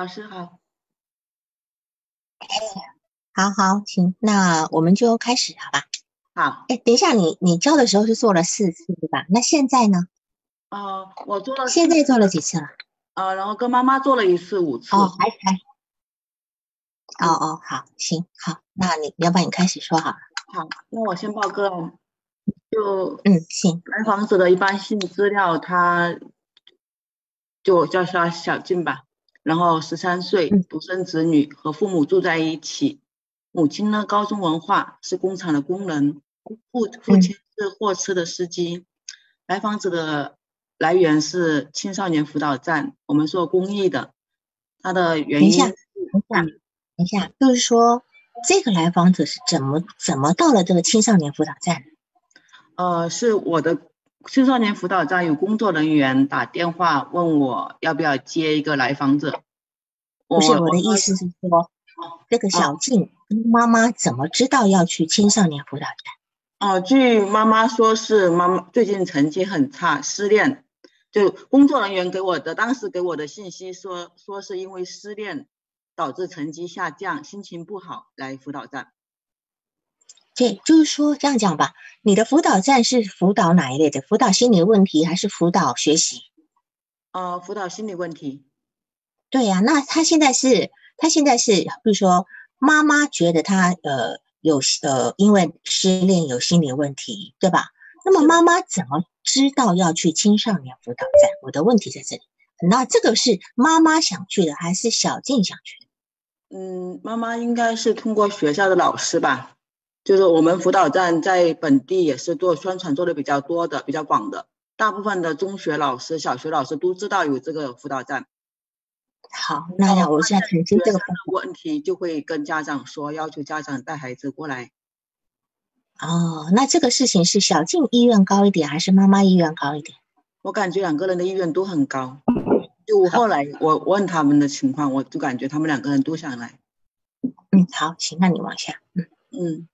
老师好，好好，行，那我们就开始，好吧？好，哎，等一下，你你教的时候是做了四次对吧？那现在呢？呃，我做了，现在做了几次了？呃，然后跟妈妈做了一次五次。哦，还还。哦哦，好，行，好，那你要不然你开始说好了。好，那我先报个案，就嗯，行。来房子的一般性资料，他就叫他小静吧。然后十三岁，独生子女，和父母住在一起。母亲呢，高中文化，是工厂的工人。父父亲是货车的司机。来访者的来源是青少年辅导站，我们做公益的。他的原因，等一下，等一下，等一下，就是说这个来访者是怎么怎么到了这个青少年辅导站？呃，是我的。青少年辅导站有工作人员打电话问我要不要接一个来访者。不是我的意思是说，这个小静妈妈怎么知道要去青少年辅导站？哦，据妈妈说是妈妈最近成绩很差，失恋。就工作人员给我的当时给我的信息说，说是因为失恋导致成绩下降，心情不好来辅导站。对，就是说这样讲吧，你的辅导站是辅导哪一类的？辅导心理问题还是辅导学习？呃，辅导心理问题。对呀，那他现在是，他现在是，比如说妈妈觉得他呃有呃因为失恋有心理问题，对吧？那么妈妈怎么知道要去青少年辅导站？我的问题在这里。那这个是妈妈想去的，还是小静想去的？嗯，妈妈应该是通过学校的老师吧。就是我们辅导站在本地也是做宣传做的比较多的、比较广的，大部分的中学老师、小学老师都知道有这个辅导站。好，那我现在澄清这个问题，就会跟家长说，要求家长带孩子过来。哦，那这个事情是小静意愿高一点，还是妈妈意愿高一点？我感觉两个人的意愿都很高。就后来我问他们的情况，我就感觉他们两个人都想来。嗯，好，行，那你往下。嗯嗯。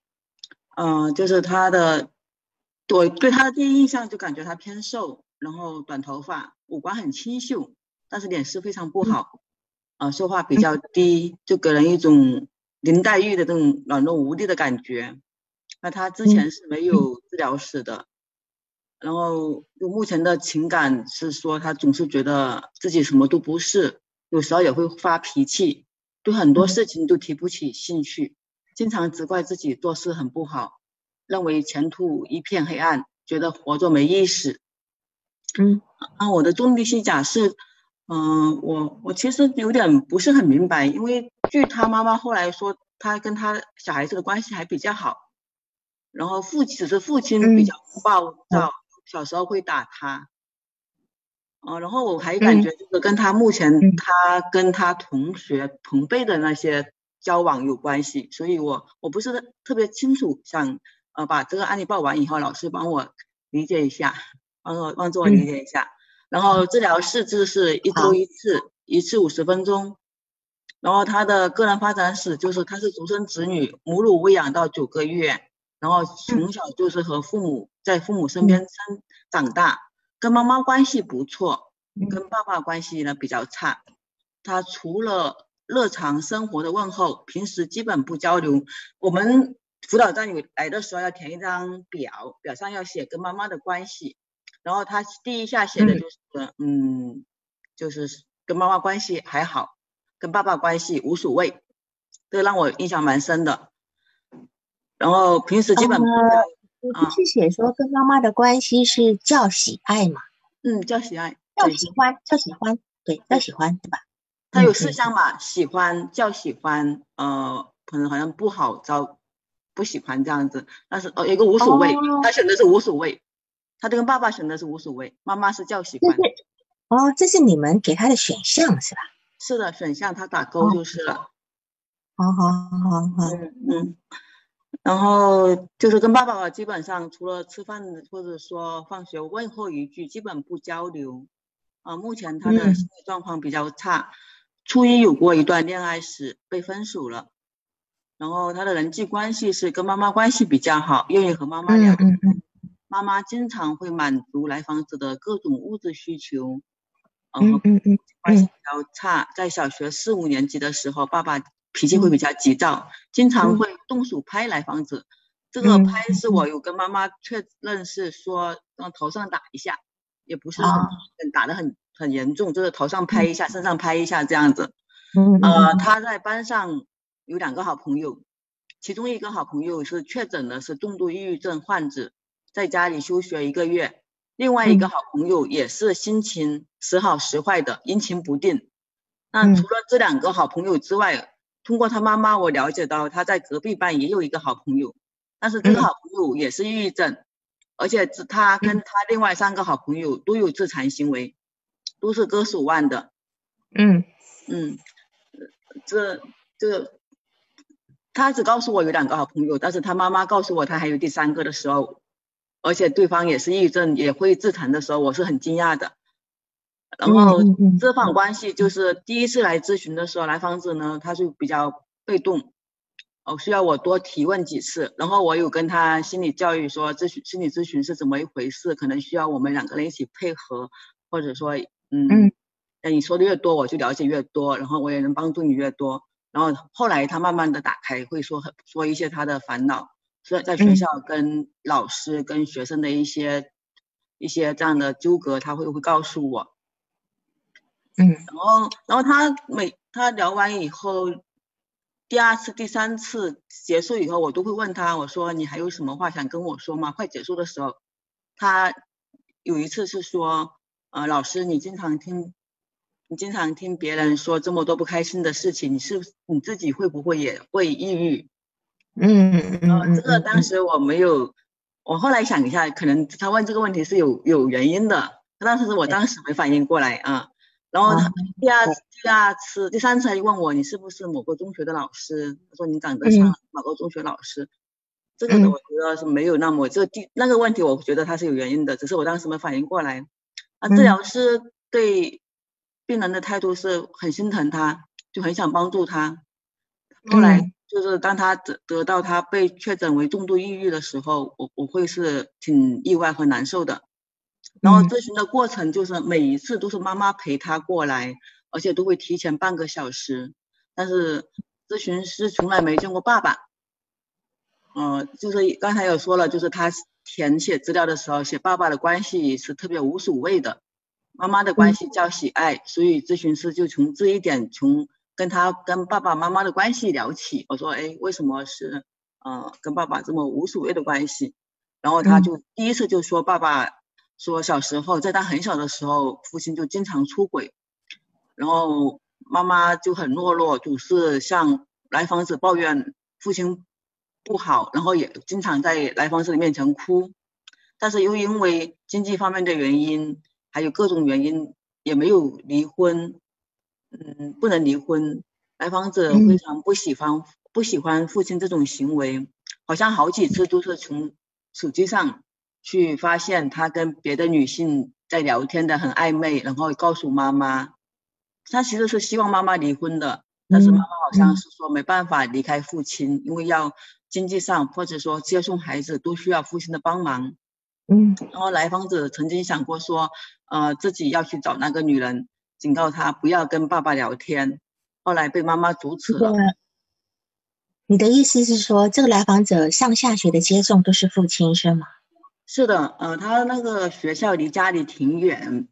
嗯，就是他的，我对他的第一印象就感觉他偏瘦，然后短头发，五官很清秀，但是脸色非常不好，啊，说话比较低，就给人一种林黛玉的这种软弱无力的感觉。那他之前是没有治疗史的，然后就目前的情感是说他总是觉得自己什么都不是，有时候也会发脾气，对很多事情都提不起兴趣。经常责怪自己做事很不好，认为前途一片黑暗，觉得活着没意思。嗯，啊，我的重力系假设，嗯，我我其实有点不是很明白，因为据他妈妈后来说，他跟他小孩子的关系还比较好，然后父只是父亲比较暴躁，小时候会打他。哦，然后我还感觉就是跟他目前他跟他同学同辈的那些。交往有关系，所以我我不是特别清楚，想呃把这个案例报完以后，老师帮我理解一下，帮我帮助我理解一下。然后治疗四次是一周一次，一次五十分钟。然后他的个人发展史就是他是独生子女，母乳喂养到九个月，然后从小就是和父母在父母身边生长大，跟妈妈关系不错，跟爸爸关系呢比较差。他除了日常生活的问候，平时基本不交流。我们辅导站有来的时候要填一张表，表上要写跟妈妈的关系。然后他第一下写的就是，嗯，就是跟妈妈关系还好，跟爸爸关系无所谓，这个让我印象蛮深的。然后平时基本不交不是写说跟妈妈的关系是叫喜爱嘛？嗯，叫喜爱，叫喜欢，叫喜欢，对，叫喜欢，对吧？他有四项嘛，喜欢叫喜欢，呃，可能好像不好招，不喜欢这样子。但是哦，有个无所谓，他选的是无所谓，他这个爸爸选的是无所谓，妈妈是叫喜欢。哦，这是你们给他的选项是吧？是的，选项他打勾就是了。好好好好。嗯嗯。然后就是跟爸爸基本上除了吃饭或者说放学问候一句，基本不交流。啊，目前他的心理状况比较差。初一有过一段恋爱史，被分手了。然后他的人际关系是跟妈妈关系比较好，愿意和妈妈聊。妈妈经常会满足来访者的各种物质需求。然后嗯嗯关系比较差，在小学四五年级的时候，爸爸脾气会比较急躁，经常会动手拍来访者。这个拍是我有跟妈妈确认是说往头上打一下，也不是很打得很很严重，就是头上拍一下，身上拍一下这样子。嗯呃，他在班上有两个好朋友，其中一个好朋友是确诊的是重度抑郁症患者，在家里休学一个月。另外一个好朋友也是心情时好时坏的，阴晴不定。那除了这两个好朋友之外，通过他妈妈我了解到他在隔壁班也有一个好朋友，但是这个好朋友也是抑郁症，而且他跟他另外三个好朋友都有自残行为，都是割手腕的。嗯嗯，这这他只告诉我有两个好朋友，但是他妈妈告诉我他还有第三个的时候。而且对方也是抑郁症，也会自残的时候，我是很惊讶的。然后这方关系就是第一次来咨询的时候，来访者呢他就比较被动，哦需要我多提问几次。然后我有跟他心理教育说，咨询心理咨询是怎么一回事，可能需要我们两个人一起配合，或者说嗯，那你说的越多，我就了解越多，然后我也能帮助你越多。然后后来他慢慢的打开，会说很说一些他的烦恼。所以在学校跟老师跟学生的一些一些这样的纠葛，他会会告诉我，嗯，然后然后他每他聊完以后，第二次第三次结束以后，我都会问他，我说你还有什么话想跟我说吗？快结束的时候，他有一次是说，呃，老师你经常听你经常听别人说这么多不开心的事情，你是你自己会不会也会抑郁？嗯嗯这个当时我没有，我后来想一下，可能他问这个问题是有有原因的，但是我当时没反应过来啊。然后他第二第二次第三次他就问我，你是不是某个中学的老师？他说你长得像某个中学老师。这个我觉得是没有那么这个第那个问题，我觉得他是有原因的，只是我当时没反应过来。啊，治疗师对病人的态度是很心疼他，就很想帮助他。后来。就是当他得得到他被确诊为重度抑郁的时候，我我会是挺意外和难受的。然后咨询的过程就是每一次都是妈妈陪他过来，而且都会提前半个小时。但是咨询师从来没见过爸爸。嗯，就是刚才有说了，就是他填写资料的时候写爸爸的关系是特别无所谓的，妈妈的关系叫喜爱，所以咨询师就从这一点从。跟他跟爸爸妈妈的关系聊起，我说，哎，为什么是，呃，跟爸爸这么无所谓的关系？然后他就第一次就说，爸爸说小时候在他很小的时候，父亲就经常出轨，然后妈妈就很懦弱，总是向来访者抱怨父亲不好，然后也经常在来访者的面前哭，但是又因为经济方面的原因，还有各种原因，也没有离婚。嗯，不能离婚。来访者非常不喜欢不喜欢父亲这种行为，好像好几次都是从手机上去发现他跟别的女性在聊天的很暧昧，然后告诉妈妈，他其实是希望妈妈离婚的，但是妈妈好像是说没办法离开父亲，因为要经济上或者说接送孩子都需要父亲的帮忙。嗯，然后来访者曾经想过说，呃，自己要去找那个女人。警告她不要跟爸爸聊天，后来被妈妈阻止了。你的意思是说，这个来访者上下学的接送都是父亲是吗？是的，呃，他那个学校离家里挺远，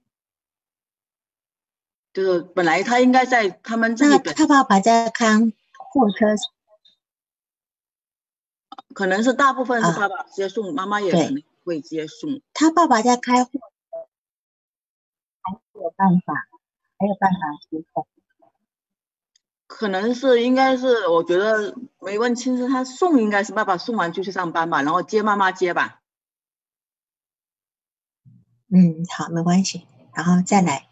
就是本来他应该在他们这里。他爸爸在看货车，可能是大部分是爸爸接送，妈妈也可能会接送。他爸爸在开货车，还是有办法。没有办法可能是应该是，我觉得没问清楚，他送应该是爸爸送完就去上班吧，然后接妈妈接吧。嗯，好，没关系，然后再来。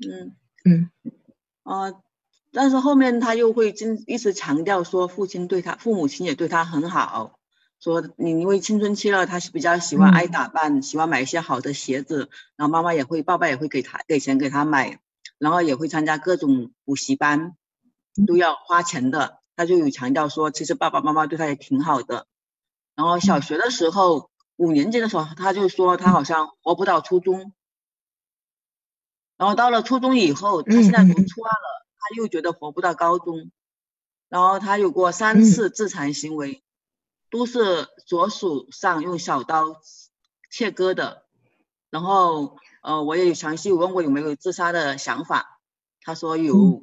嗯嗯，呃，但是后面他又会经一直强调说，父亲对他，父母亲也对他很好，说你因为青春期了，他是比较喜欢爱打扮，喜欢买一些好的鞋子，然后妈妈也会，爸爸也会给他给钱给他买。然后也会参加各种补习班，都要花钱的。他就有强调说，其实爸爸妈妈对他也挺好的。然后小学的时候，五年级的时候，他就说他好像活不到初中。然后到了初中以后，他现在读初二了，他又觉得活不到高中，然后他有过三次自残行为，都是左手上用小刀切割的，然后呃我也详细问过有没有自杀的想法，他说有，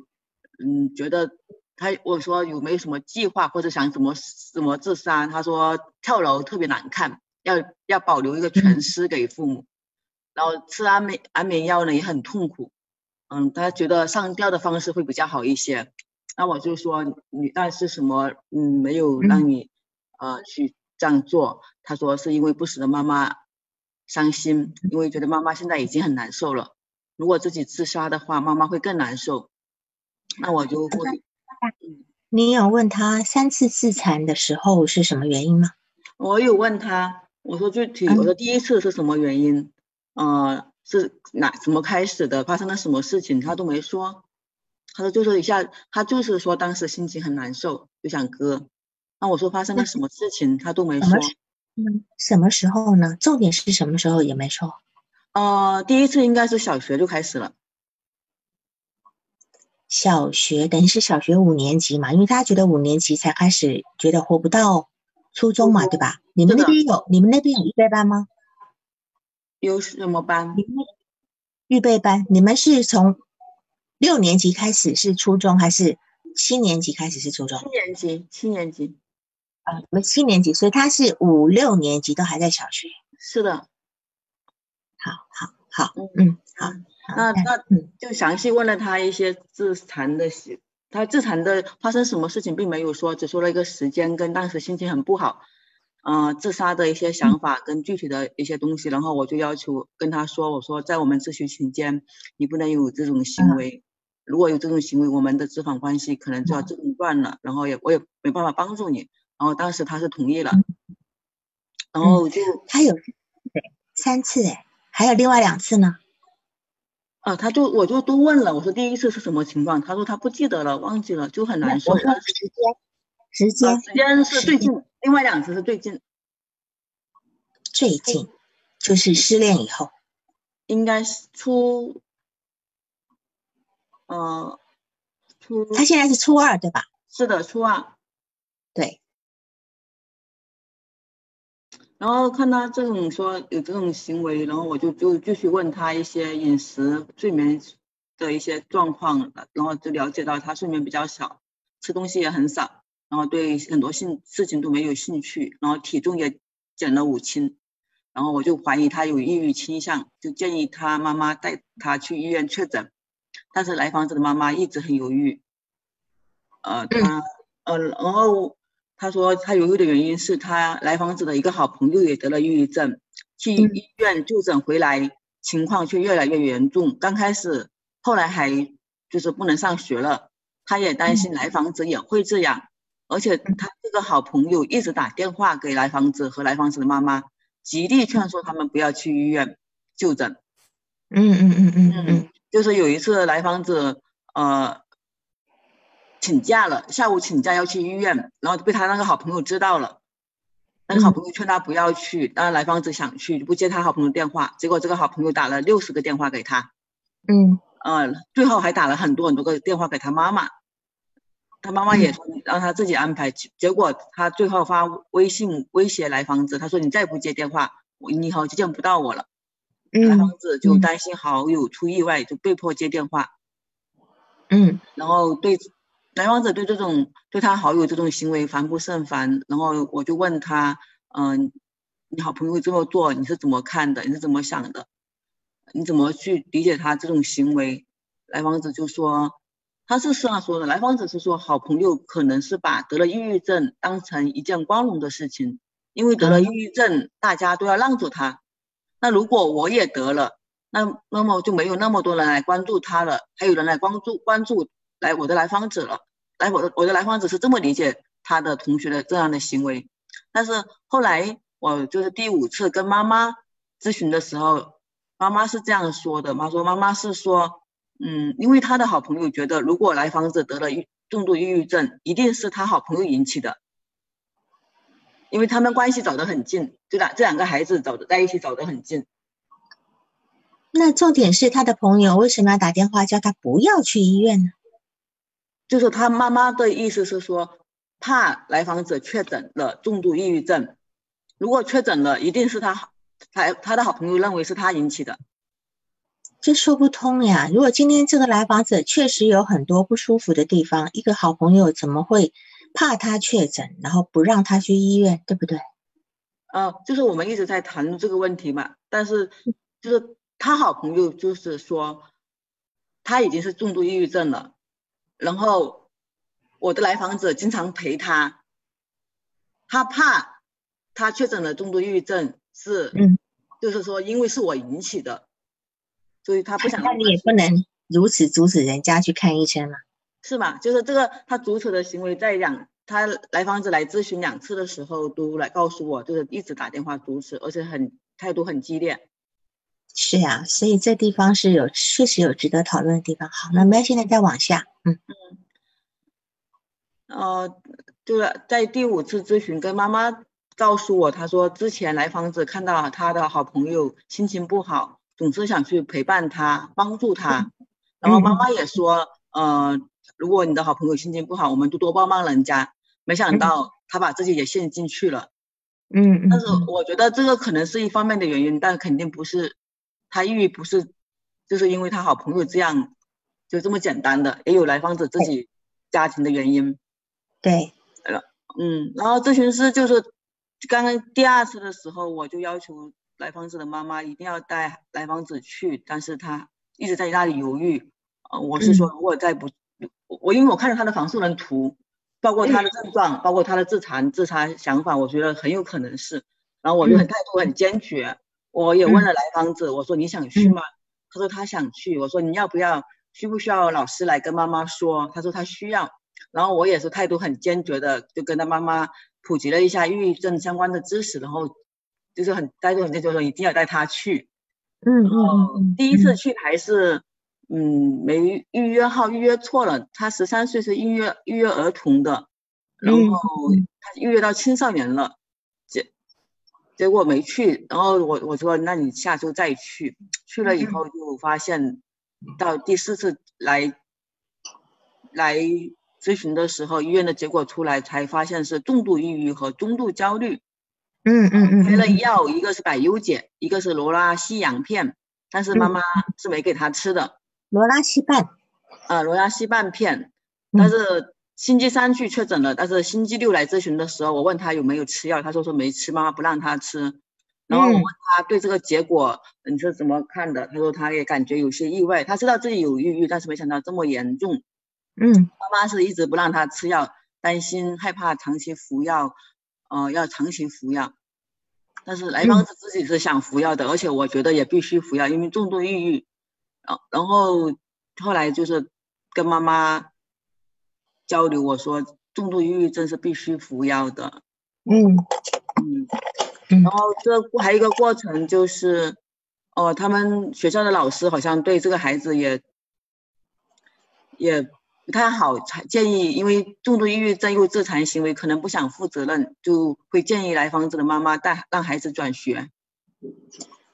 嗯，觉得他我说有没有什么计划或者想怎么怎么自杀，他说跳楼特别难看，要要保留一个全尸给父母。然后吃安眠安眠药呢也很痛苦，嗯，他觉得上吊的方式会比较好一些。那我就说你那是什么？嗯，没有让你呃去这样做。他说是因为不舍得妈妈伤心，因为觉得妈妈现在已经很难受了。如果自己自杀的话，妈妈会更难受。那我就会。你有问他三次自残的时候是什么原因吗？我有问他，我说具体，我说第一次是什么原因？呃，是哪怎么开始的？发生了什么事情？他都没说。他说就是一下，他就是说当时心情很难受，就想割。那我说发生了什么事情？他都没说。嗯，什么时候呢？重点是什么时候也没说。呃，第一次应该是小学就开始了。小学等于是小学五年级嘛，因为他觉得五年级才开始觉得活不到初中嘛，对吧？你们那边有你们那边有预备班吗？有什么班？预备班。你们是从六年级开始是初中，还是七年级开始是初中？七年级，七年级。啊，我们七年级，所以他是五六年级都还在小学。是的。好，好，好，嗯，好。那那就详细问了他一些自残的事，他自残的发生什么事情并没有说，只说了一个时间跟当时心情很不好。嗯，自杀的一些想法跟具体的一些东西，然后我就要求跟他说，我说在我们咨询期间，你不能有这种行为，如果有这种行为，我们的咨访关系可能就要中断了，然后也我也没办法帮助你。然后当时他是同意了，然后就他有三次哎，还有另外两次呢。啊，他就我就都问了，我说第一次是什么情况？他说他不记得了，忘记了，就很难受。时间时间时间是最近。另外两次是最近，最近就是失恋以后，应该是初，呃，初。他现在是初二对吧？是的，初二。对。然后看他这种说有这种行为，然后我就就继续问他一些饮食、睡眠的一些状况，然后就了解到他睡眠比较少，吃东西也很少。然后对很多兴事情都没有兴趣，然后体重也减了五斤，然后我就怀疑他有抑郁倾向，就建议他妈妈带他去医院确诊，但是来访者的妈妈一直很犹豫，呃，他呃，然后他说他犹豫的原因是他来访者的一个好朋友也得了抑郁症，去医院就诊回来，情况却越来越严重，刚开始后来还就是不能上学了，他也担心来访者也会这样。而且他这个好朋友一直打电话给来访者和来访者的妈妈，极力劝说他们不要去医院就诊。嗯嗯嗯嗯嗯，就是有一次来访者呃请假了，下午请假要去医院，然后被他那个好朋友知道了，那个好朋友劝他不要去，当然来访者想去不接他好朋友电话，结果这个好朋友打了六十个电话给他。嗯，呃，最后还打了很多很多个电话给他妈妈。他妈妈也说让他自己安排，结果他最后发微信威胁来访者，他说你再不接电话，我你以后就见不到我了。来访者就担心好友出意外，就被迫接电话。嗯，然后对来访者对这种对他好友这种行为烦不胜烦，然后我就问他，嗯，你好朋友这么做你是怎么看的？你是怎么想的？你怎么去理解他这种行为？来访者就说。他是这样说的，来访者是说，好朋友可能是把得了抑郁症当成一件光荣的事情，因为得了抑郁症，大家都要让着他。那如果我也得了，那那么就没有那么多人来关注他了，还有人来关注关注来我的来访者了。来我的我的来访者是这么理解他的同学的这样的行为，但是后来我就是第五次跟妈妈咨询的时候，妈妈是这样说的，妈说妈妈是说。嗯，因为他的好朋友觉得，如果来访者得了重度抑郁症，一定是他好朋友引起的，因为他们关系走得很近，对吧？这两个孩子走的在一起走得很近。那重点是他的朋友为什么要打电话叫他不要去医院呢？就是他妈妈的意思是说，怕来访者确诊了重度抑郁症，如果确诊了，一定是他他他的好朋友认为是他引起的。这说不通呀！如果今天这个来访者确实有很多不舒服的地方，一个好朋友怎么会怕他确诊，然后不让他去医院，对不对？呃，就是我们一直在谈论这个问题嘛，但是就是他好朋友就是说他已经是重度抑郁症了，然后我的来访者经常陪他，他怕他确诊了重度抑郁症是，嗯，就是说因为是我引起的。所以他不想，那你也不能如此阻止人家去看医生嘛？是吧？就是这个他阻止的行为，在两他来访者来咨询两次的时候，都来告诉我，就是一直打电话阻止，而且很态度很激烈。是呀，所以这地方是有确实有值得讨论的地方。好，那我们现在再往下，嗯嗯，呃，就是在第五次咨询，跟妈妈告诉我，她说之前来访者看到她的好朋友心情不好。总是想去陪伴他，帮助他，然后妈妈也说，呃，如果你的好朋友心情不好，我们就多帮帮人家。没想到他把自己也陷进去了，嗯嗯。但是我觉得这个可能是一方面的原因，但肯定不是他抑郁不是，就是因为他好朋友这样，就这么简单的，也有来访者自己家庭的原因。对，嗯，然后咨询师就是刚刚第二次的时候，我就要求。来访者的妈妈一定要带来访者去，但是他一直在那里犹豫。呃，我是说，如果再不，我因为我看了他的防诉人图，包括他的症状，包括他的自残自杀想法，我觉得很有可能是。然后我就很态度很坚决，我也问了来访者，我说你想去吗？他说他想去。我说你要不要？需不需要老师来跟妈妈说？他说他需要。然后我也是态度很坚决的，就跟他妈妈普及了一下抑郁症相关的知识，然后。就是很带动，就说一定要带他去。嗯嗯第一次去还是嗯没预约号预约错了，他十三岁是预约预约儿童的，然后他预约到青少年了，结结果没去。然后我我说那你下周再去，去了以后就发现到第四次来来咨询的时候，医院的结果出来才发现是重度抑郁和中度焦虑。嗯嗯嗯，开了药，一个是百优解，一个是罗拉西洋片，但是妈妈是没给他吃的。罗拉西半，啊，罗拉西半片，但是星期三去确诊了，但是星期六来咨询的时候，我问他有没有吃药，他说说没吃，妈妈不让他吃。然后我问他对这个结果你是怎么看的？他说他也感觉有些意外，他知道自己有抑郁，但是没想到这么严重。嗯，妈妈是一直不让他吃药，担心害怕长期服药。哦，要长期服药，但是来访者自己是想服药的，而且我觉得也必须服药，因为重度抑郁。然然后后来就是跟妈妈交流，我说重度抑郁症是必须服药的。嗯嗯，然后这还有一个过程就是，哦，他们学校的老师好像对这个孩子也也。不太好，建议，因为重度抑郁症又自残行为，可能不想负责任，就会建议来访者的妈妈带让孩子转学。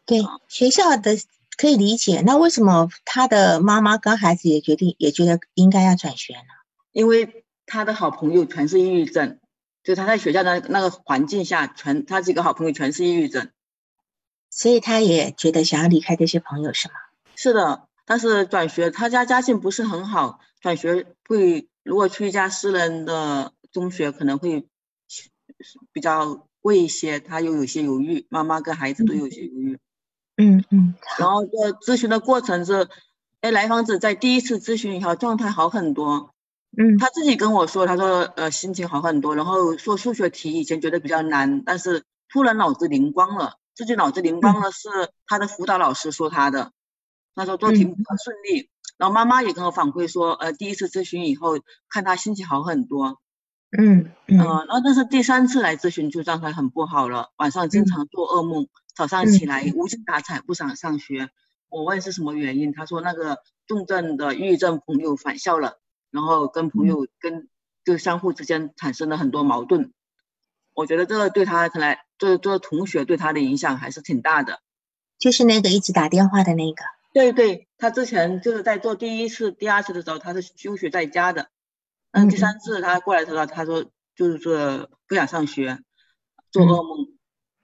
对学校的可以理解，那为什么他的妈妈跟孩子也决定也觉得应该要转学呢？因为他的好朋友全是抑郁症，就他在学校的那个环境下，全他几个好朋友全是抑郁症，所以他也觉得想要离开这些朋友，是吗？是的，但是转学，他家家境不是很好。转学会，如果去一家私人的中学，可能会比较贵一些。他又有些犹豫，妈妈跟孩子都有些犹豫。嗯嗯。然后这咨询的过程是，哎，来访者在第一次咨询以后状态好很多。嗯。他自己跟我说，他说呃心情好很多，然后做数学题以前觉得比较难，但是突然脑子灵光了。自己脑子灵光了是他的辅导老师说他的，他说做题比较顺利。然后妈妈也跟我反馈说，呃，第一次咨询以后，看他心情好很多，嗯嗯，然后但是第三次来咨询就状态很不好了，晚上经常做噩梦，早上起来无精打采，不想上学。我问是什么原因，他说那个重症的抑郁症朋友返校了，然后跟朋友跟就相互之间产生了很多矛盾。我觉得这个对他看来，这这同学对他的影响还是挺大的。就是那个一直打电话的那个。对对，他之前就是在做第一次、第二次的时候，他是休学在家的。嗯，第三次他过来的时候，他说就是说不想上学，做噩梦。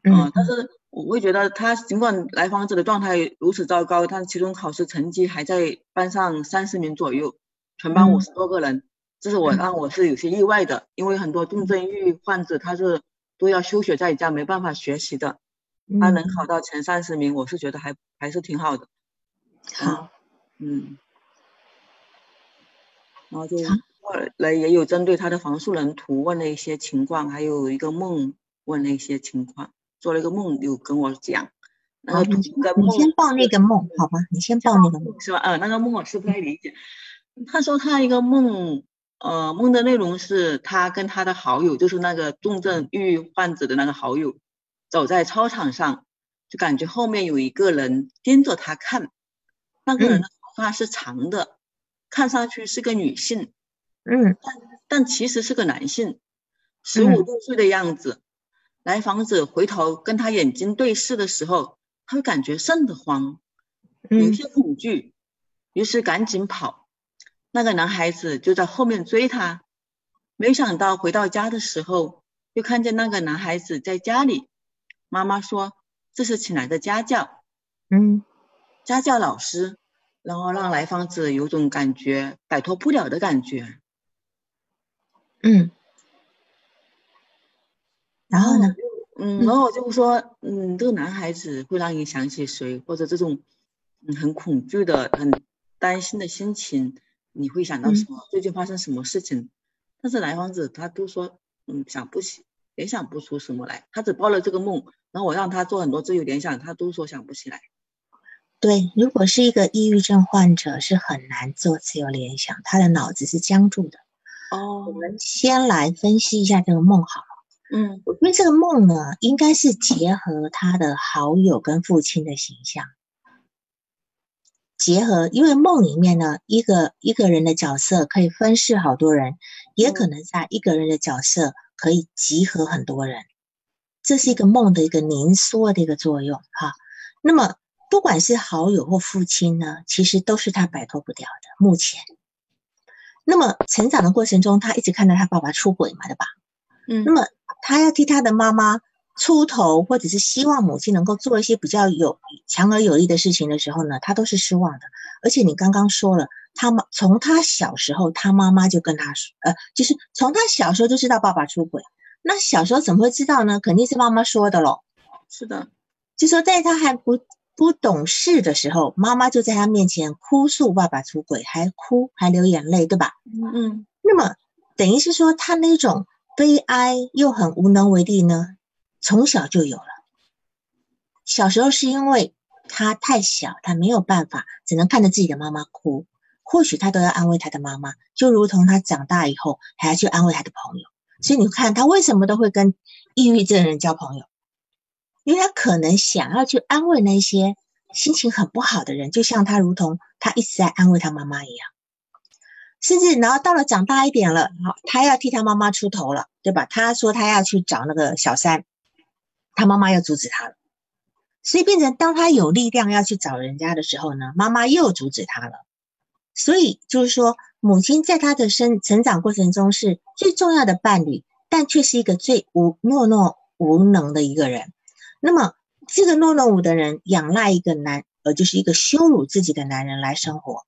嗯，但是我会觉得他尽管来访者的状态如此糟糕，但期中考试成绩还在班上三十名左右，全班五十多个人，这是我让我是有些意外的，因为很多重症抑郁患者他是都要休学在家，没办法学习的，他能考到前三十名，我是觉得还还是挺好的。好，嗯，然后就后来也有针对他的房树人图问了一些情况，还有一个梦问了一些情况，做了一个梦有跟我讲，那个图跟梦，你先报那个梦好吧？你先报那个梦是吧？呃，那个梦我是不太理解。他说他一个梦，呃，梦的内容是他跟他的好友，就是那个重症抑郁患者的那个好友，走在操场上，就感觉后面有一个人盯着他看。那个人的头发是长的，看上去是个女性，嗯，但但其实是个男性，十五六岁的样子。来访者回头跟他眼睛对视的时候，他会感觉瘆得慌，有些恐惧，于是赶紧跑。那个男孩子就在后面追他，没想到回到家的时候，就看见那个男孩子在家里。妈妈说这是请来的家教，嗯。家教老师，然后让来访者有种感觉摆脱不了的感觉，嗯，然后呢？嗯，然后我就说，嗯，这个男孩子会让你想起谁，或者这种嗯很恐惧的、很担心的心情，你会想到什么？最近发生什么事情？但是来访者他都说，嗯，想不起，联想不出什么来。他只报了这个梦，然后我让他做很多自由联想，他都说想不起来。对，如果是一个抑郁症患者，是很难做自由联想，他的脑子是僵住的。哦，我们先来分析一下这个梦好了。嗯，我觉得这个梦呢，应该是结合他的好友跟父亲的形象，结合，因为梦里面呢，一个一个人的角色可以分饰好多人，也可能在一个人的角色可以集合很多人，这是一个梦的一个凝缩的一个作用哈。那么。不管是好友或父亲呢，其实都是他摆脱不掉的。目前，那么成长的过程中，他一直看到他爸爸出轨嘛，对吧？嗯。那么他要替他的妈妈出头，或者是希望母亲能够做一些比较有强而有力的事情的时候呢，他都是失望的。而且你刚刚说了，他妈从他小时候，他妈妈就跟他说，呃，就是从他小时候就知道爸爸出轨。那小时候怎么会知道呢？肯定是妈妈说的喽。是的，就说在他还不。不懂事的时候，妈妈就在他面前哭诉爸爸出轨，还哭还流眼泪，对吧？嗯。那么等于是说，他那种悲哀又很无能为力呢，从小就有了。小时候是因为他太小，他没有办法，只能看着自己的妈妈哭，或许他都要安慰他的妈妈，就如同他长大以后还要去安慰他的朋友。所以你看，他为什么都会跟抑郁症人交朋友？因为他可能想要去安慰那些心情很不好的人，就像他如同他一直在安慰他妈妈一样，甚至然后到了长大一点了，好，他要替他妈妈出头了，对吧？他说他要去找那个小三，他妈妈又阻止他了，所以变成当他有力量要去找人家的时候呢，妈妈又阻止他了。所以就是说，母亲在他的生成长过程中是最重要的伴侣，但却是一个最无懦弱无能的一个人。那么，这个懦弱无的人仰赖一个男，呃，就是一个羞辱自己的男人来生活。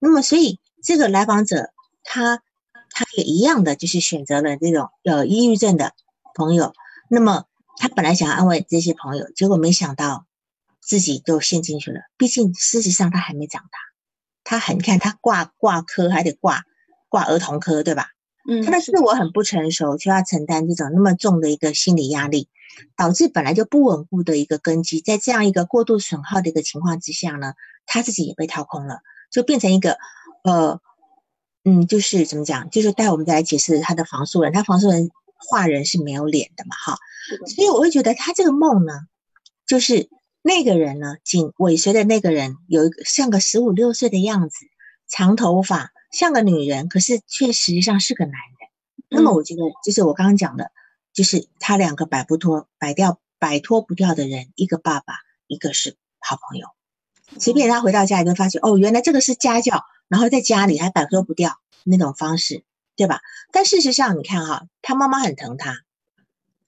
那么，所以这个来访者他他也一样的，就是选择了这种有抑郁症的朋友。那么，他本来想要安慰这些朋友，结果没想到自己都陷进去了。毕竟，事实上他还没长大，他很看他挂挂科还得挂挂儿童科，对吧？嗯，他的自我很不成熟，就要承担这种那么重的一个心理压力。导致本来就不稳固的一个根基，在这样一个过度损耗的一个情况之下呢，他自己也被掏空了，就变成一个，呃，嗯，就是怎么讲，就是待我们再来解释他的房树人，他房树人画人是没有脸的嘛，哈，所以我会觉得他这个梦呢，就是那个人呢，紧尾随的那个人有一个像个十五六岁的样子，长头发，像个女人，可是却实际上是个男人。那么我觉得就是我刚刚讲的。就是他两个摆不脱、摆掉、摆脱不掉的人，一个爸爸，一个是好朋友。即便他回到家里，就发现哦，原来这个是家教，然后在家里还摆脱不掉那种方式，对吧？但事实上，你看哈，他妈妈很疼他，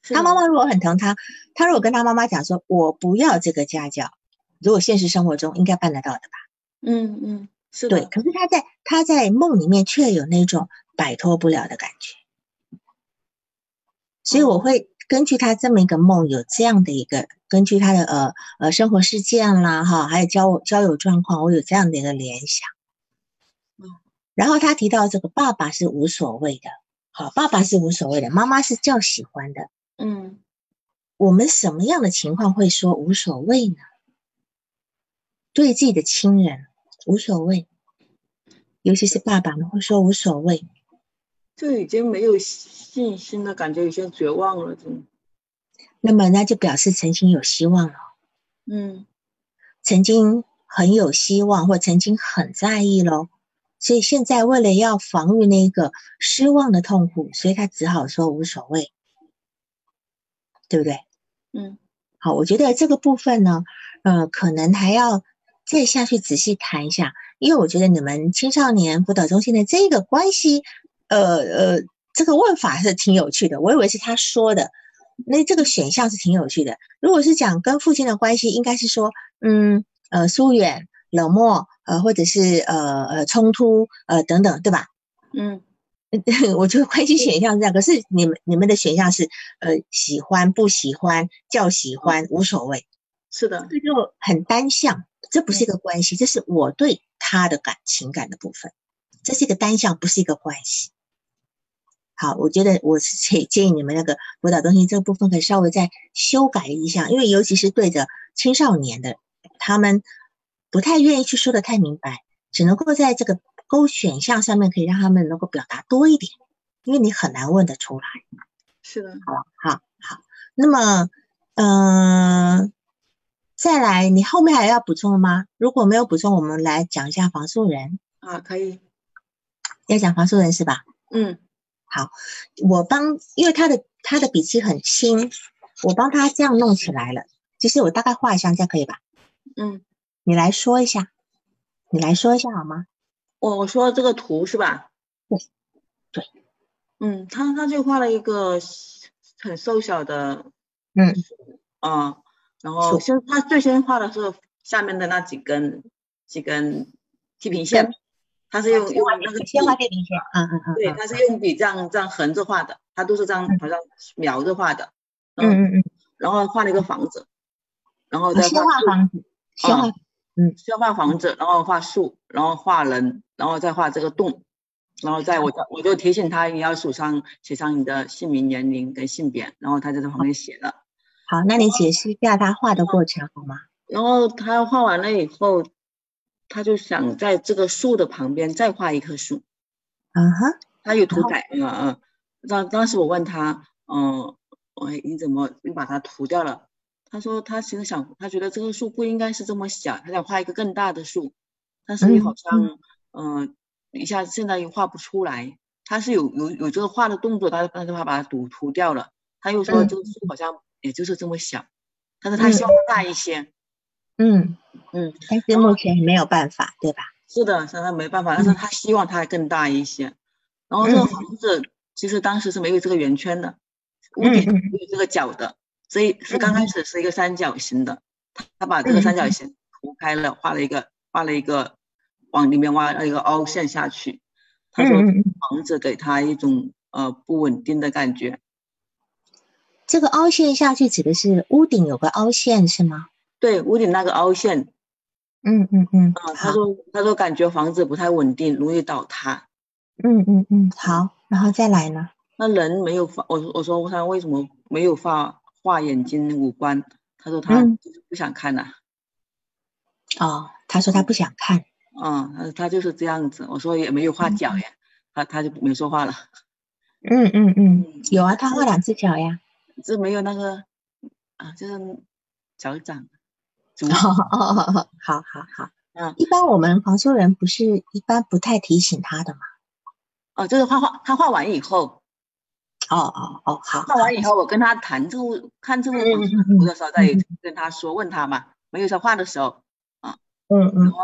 他妈妈如果很疼他，他如果跟他妈妈讲说：“我不要这个家教。”如果现实生活中应该办得到的吧？嗯嗯，是对。可是他在他在梦里面却有那种摆脱不了的感觉，所以我会。根据他这么一个梦，有这样的一个，根据他的呃呃生活事件啦，哈，还有交交友状况，我有这样的一个联想。嗯，然后他提到这个爸爸是无所谓的，好，爸爸是无所谓的，妈妈是较喜欢的。嗯，我们什么样的情况会说无所谓呢？对自己的亲人无所谓，尤其是爸爸们会说无所谓。就已经没有信心了，感觉有些绝望了，真的。那么那就表示曾经有希望了。嗯，曾经很有希望，或曾经很在意喽。所以现在为了要防御那个失望的痛苦，所以他只好说无所谓，对不对？嗯，好，我觉得这个部分呢，呃，可能还要再下去仔细谈一下，因为我觉得你们青少年辅导中心的这个关系。呃呃，这个问法是挺有趣的，我以为是他说的，那这个选项是挺有趣的。如果是讲跟父亲的关系，应该是说，嗯呃疏远、冷漠，呃或者是呃呃冲突，呃等等，对吧？嗯，我觉得关系选项是这样，可是你们你们的选项是呃喜欢、不喜欢、较喜欢、无所谓，是的，这就很单向，这不是一个关系，这是我对他的感情感的部分，这是一个单向，不是一个关系。好，我觉得我是建建议你们那个辅导中心这个部分可以稍微再修改一下，因为尤其是对着青少年的，他们不太愿意去说的太明白，只能够在这个勾选项上面可以让他们能够表达多一点，因为你很难问得出来。是的，好，好，好。那么，嗯，再来，你后面还要补充吗？如果没有补充，我们来讲一下房素人。啊，可以。要讲房素人是吧？嗯。好，我帮，因为他的他的笔记很轻，我帮他这样弄起来了。其实我大概画一下，这样可以吧？嗯，你来说一下，你来说一下好吗？我我说这个图是吧？对，对，嗯，他他就画了一个很瘦小的，嗯，啊，然后先他最先画的是下面的那几根几根地平线。他是用用那个先画电瓶线，嗯嗯嗯，对，他是用笔这样这样横着画的，他都是这样好像描着画的，嗯嗯嗯，然后画了一个房子，然后再先画房子，先画，嗯，先画房子，然后画树，然后画人，然后再画这个洞，然后再我我就提醒他你要数上写上你的姓名、年龄跟性别，然后他就在旁边写了。好，那你解释一下他画的过程好吗？然后他画完了以后。他就想在这个树的旁边再画一棵树，啊哈，他有涂改，了啊。当当时我问他，嗯，哎，你怎么又把它涂掉了？他说他其实想，他觉得这棵树不应该是这么小，他想画一个更大的树，但是又好像，嗯，一下现在又画不出来。他是有有有这个画的动作，他但是他把它涂涂掉了。他又说这个树好像也就是这么小，但是他希望大一些。嗯嗯嗯，但是目前没有办法，对吧？是的，现在没办法，但是他希望它更大一些。然后这个房子其实当时是没有这个圆圈的，屋顶没有这个角的，所以是刚开始是一个三角形的。他把这个三角形涂开了，画了一个画了一个往里面挖了一个凹陷下去。他说房子给他一种呃不稳定的感觉。这个凹陷下去指的是屋顶有个凹陷是吗？对屋顶那个凹陷，嗯嗯嗯，啊，他说他说感觉房子不太稳定，容易倒塌。嗯嗯嗯，好，然后再来呢？那人没有画，我我说他为什么没有画画眼睛五官？他说他不想看呐。哦，他说他不想看。嗯，他他就是这样子。我说也没有画脚呀，他他就没说话了。嗯嗯嗯，有啊，他画两只脚呀。这没有那个啊，就是脚掌。哦哦哦，好好好，嗯，一般我们黄修人不是一般不太提醒他的吗？哦，就是画画，他画完以后，哦哦哦，好，画完以后我跟他谈这个看这个房子的时候再跟他说问他嘛，没有在画的时候啊，嗯嗯。然后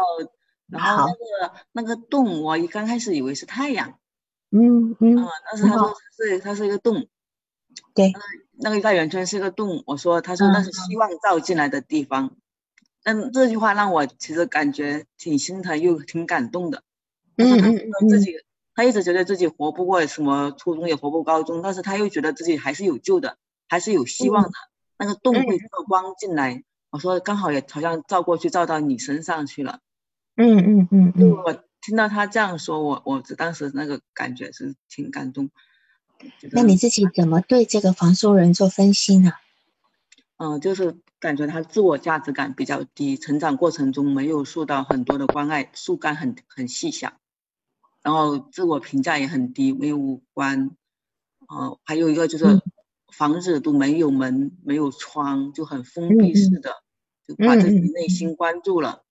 然后那个那个洞，我一刚开始以为是太阳，嗯嗯啊，，但是他说是它是一个洞，对，那个大圆圈是一个洞，我说他说那是嗯。希望照进来的地方，但这句话让我其实感觉挺心疼又挺感动的。嗯嗯嗯自己他一直觉得自己活不过什么初中也活不过高中，但是他又觉得自己还是有救的，还是有希望的。那个洞会照光进来，我说刚好也好像照过去照到你身上去了。嗯嗯嗯嗯，我听到他这样说，我我当时那个感觉是挺感动。那你自己怎么对这个房书人做分析呢？嗯，就是感觉他自我价值感比较低，成长过程中没有受到很多的关爱，树干很很细小，然后自我评价也很低，没有五官，呃，还有一个就是嗯。房子都没有门，没有窗，就很封闭式。的，就把自己内。心关住了，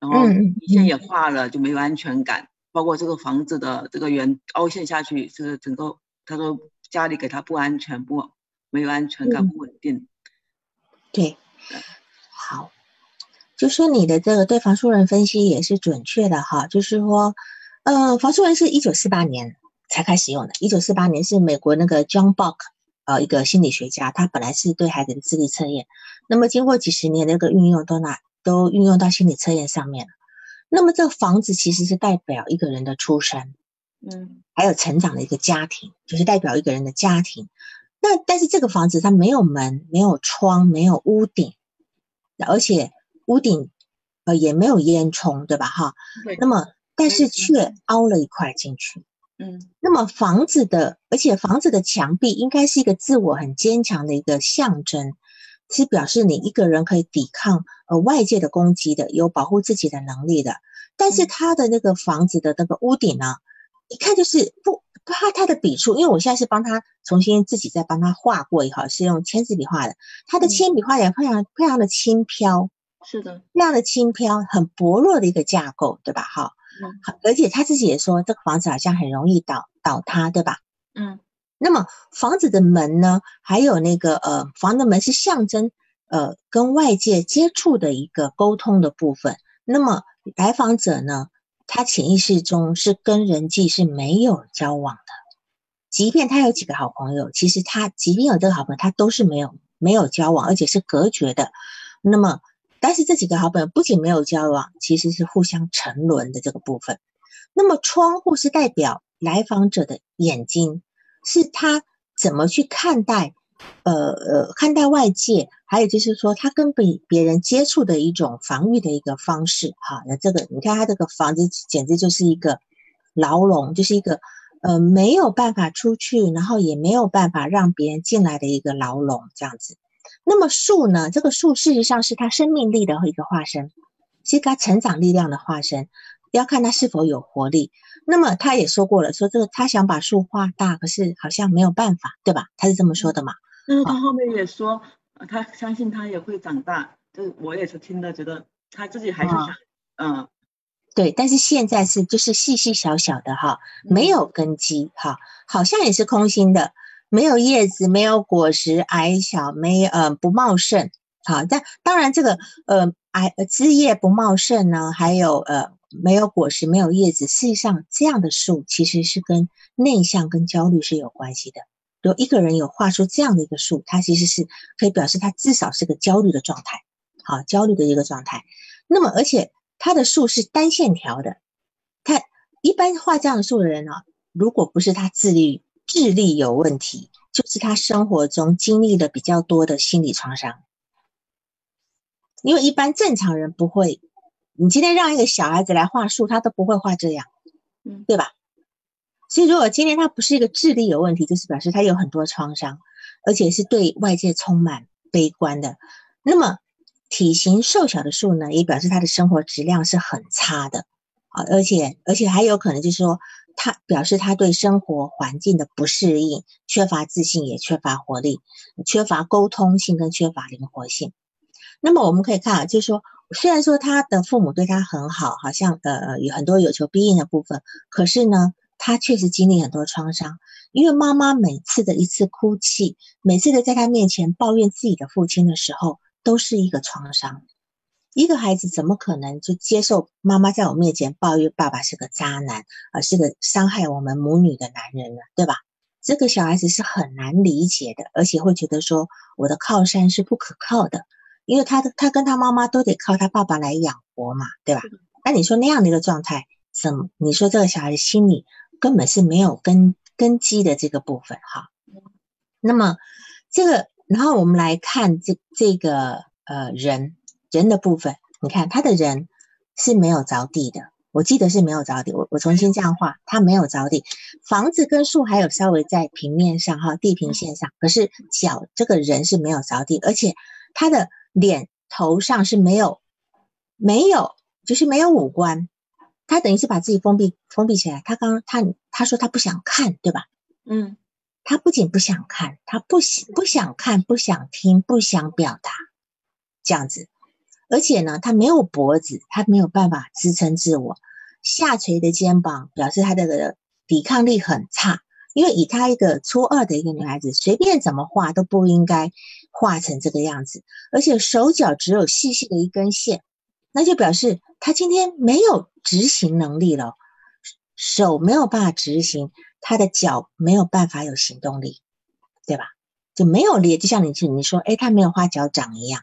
然后底线也。画了，就没有安全感，包括这个房子的这个圆凹陷下去，这个整个他说家里给他不安全，不没有安全感，嗯。不稳定。对，好，就说你的这个对房树人分析也是准确的哈，就是说，呃，房树人是一九四八年才开始用的，一九四八年是美国那个 John Bock，呃，一个心理学家，他本来是对孩子的智力测验，那么经过几十年的一个运用，都拿都运用到心理测验上面了。那么这个房子其实是代表一个人的出生，嗯还有成长的一个家庭，就是代表一个人的家庭。那但是这个房子它没有门、没有窗、没有屋顶，而且屋顶呃也没有烟囱，对吧？哈，那么但是却凹了一块进去。嗯那么房子的，而且房子的墙壁应该是一个自我很坚强的一个象征，是表示你一个人可以抵抗呃外界的攻击的，有保护自己的能力的。但是嗯它的那个房子的那个屋顶呢，一看就是不不它它的笔触，因为我现在是帮他重新自己再帮他画过以后，是用签字笔画的，他的嗯铅笔画也非常非常的轻飘，是的，非常的轻飘，很薄弱的一个架构，对吧？哈，而且他自己也说这个房子好像很容易倒倒塌，对吧？嗯那么房子的门呢，还有那个呃，房的门是象征呃跟外界接触的一个沟通的部分。那么来访者呢，他潜意识中是跟人际是没有交往的，即便他有几个好朋友，其实他即便有这个好朋友，他都是没有没有交往，而且是隔绝的。那么，但是这几个好朋友不仅没有交往，其实是互相沉沦的这个部分。那么窗户是代表来访者的眼睛，是他怎么去看待，呃呃，看待外界，还有就是说他跟别别人接触的一种防御的一个方式。哈，那这个你看他这个房子简直就是一个牢笼，就是一个呃没有办法出去，然后也没有办法让别人进来的一个牢笼这样子。那么树呢？这个树事实上是它生命力的一个化身，是它成长力量的化身，要看它是否有活力。那么他也说过了，说这个他想把树画大，可是好像没有办法，对吧？他是这么说的嘛？但是他后面也说，呃他相信他也会长大。就是我也是听的，觉得他自己还是啊想，嗯，对，但是现在是就是细细小小的哈，没有根基哈，好像也是空心的，没有叶子，没有果实，矮小，没呃不茂盛。好，但当然这个呃矮呃枝叶不茂盛呢，还有呃没有果实，没有叶子，事实上这样的树其实是跟内向跟焦虑是有关系的。有一个人有画出这样的一个树，他其实是可以表示他至少是个焦虑的状态，好，焦虑的一个状态。那么而且他的树是单线条的，他一般画这样的树的人呢、如果不是他智力智力有问题，就是他生活中经历了比较多的心理创伤。因为一般正常人不会，你今天让一个小孩子来画树，他都不会画这样，嗯对吧？所以如果今天他不是一个智力有问题，就是表示他有很多创伤，而且是对外界充满悲观的。那么体型瘦小的树呢，也表示他的生活质量是很差的啊，而且而且还有可能就是说，他表示他对生活环境的不适应，缺乏自信，也缺乏活力，缺乏沟通性跟缺乏灵活性。那么我们可以看啊，就是说，虽然说他的父母对他很好，好像呃有很多有求必应的部分，可是呢，他确实经历很多创伤，因为妈妈每次的一次哭泣，每次的在他面前抱怨自己的父亲的时候，都是一个创伤。一个孩子怎么可能就接受妈妈在我面前抱怨爸爸是个渣男，而是个伤害我们母女的男人呢？对吧？这个小孩子是很难理解的，而且会觉得说我的靠山是不可靠的，因为他的他跟他妈妈都得靠他爸爸来养活嘛，对吧？那你说那样的一个状态，怎么？你说这个小孩子心里根本是没有根根基的这个部分哈。那么这个，然后我们来看这这个呃人人的部分，你看他的人是没有着地的。我记得是没有着地，我我重新这样画，他没有着地，房子跟树还有稍微在平面上哈，地平线上，可是脚这个人是没有着地，而且他的脸头上是没有没有，就是没有五官，他等于是把自己封闭封闭起来。他刚他他说他不想看，对吧？嗯，他不仅不想看，他不想不想看，不想听，不想表达，这样子。而且呢，他没有脖子，他没有办法支撑自我，下垂的肩膀表示他的抵抗力很差。因为以他一个初二的一个女孩子，随便怎么画都不应该画成这个样子。而且手脚只有细细的一根线，那就表示他今天没有执行能力了，手没有办法执行，他的脚没有办法有行动力，对吧？就没有力，就像你你说，哎，他没有画脚掌一样。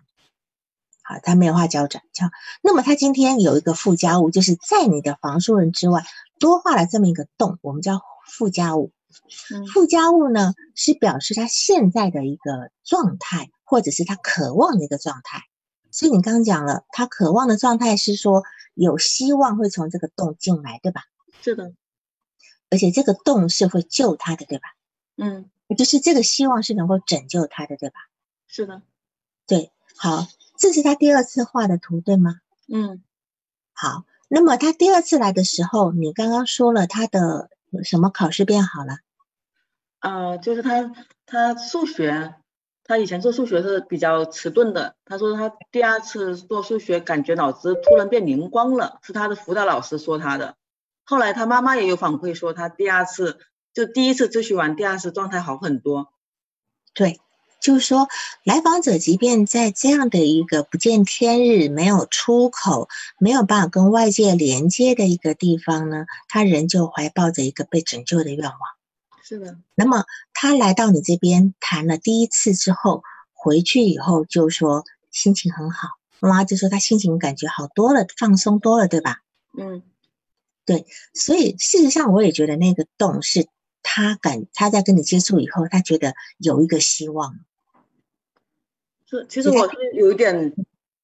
好，他没有画脚掌，叫那么他今天有一个附加物，就是在你的房书人之外多画了这么一个洞，我们叫附加物。附加物呢是表示他现在的一个状态，或者是他渴望的一个状态。所以你刚刚讲了，他渴望的状态是说有希望会从这个洞进来，对吧？是的，而且这个洞是会救他的，对吧？嗯，就是这个希望是能够拯救他的，对吧？是的，对，好。这是他第二次画的图，对吗？嗯，好。那么他第二次来的时候，你刚刚说了他的什么考试变好了？呃，就是他他数学，他以前做数学是比较迟钝的。他说他第二次做数学，感觉脑子突然变灵光了，是他的辅导老师说他的。后来他妈妈也有反馈说，他第二次就第一次咨询完，第二次状态好很多。对。就是说，来访者即便在这样的一个不见天日、没有出口、没有办法跟外界连接的一个地方呢，他仍旧怀抱着一个被拯救的愿望。是的。那么他来到你这边谈了第一次之后，回去以后就说心情很好，妈妈就说他心情感觉好多了，放松多了，对吧？嗯，对。所以事实上，我也觉得那个洞是他感他在跟你接触以后，他觉得有一个希望。是，其实我是有一点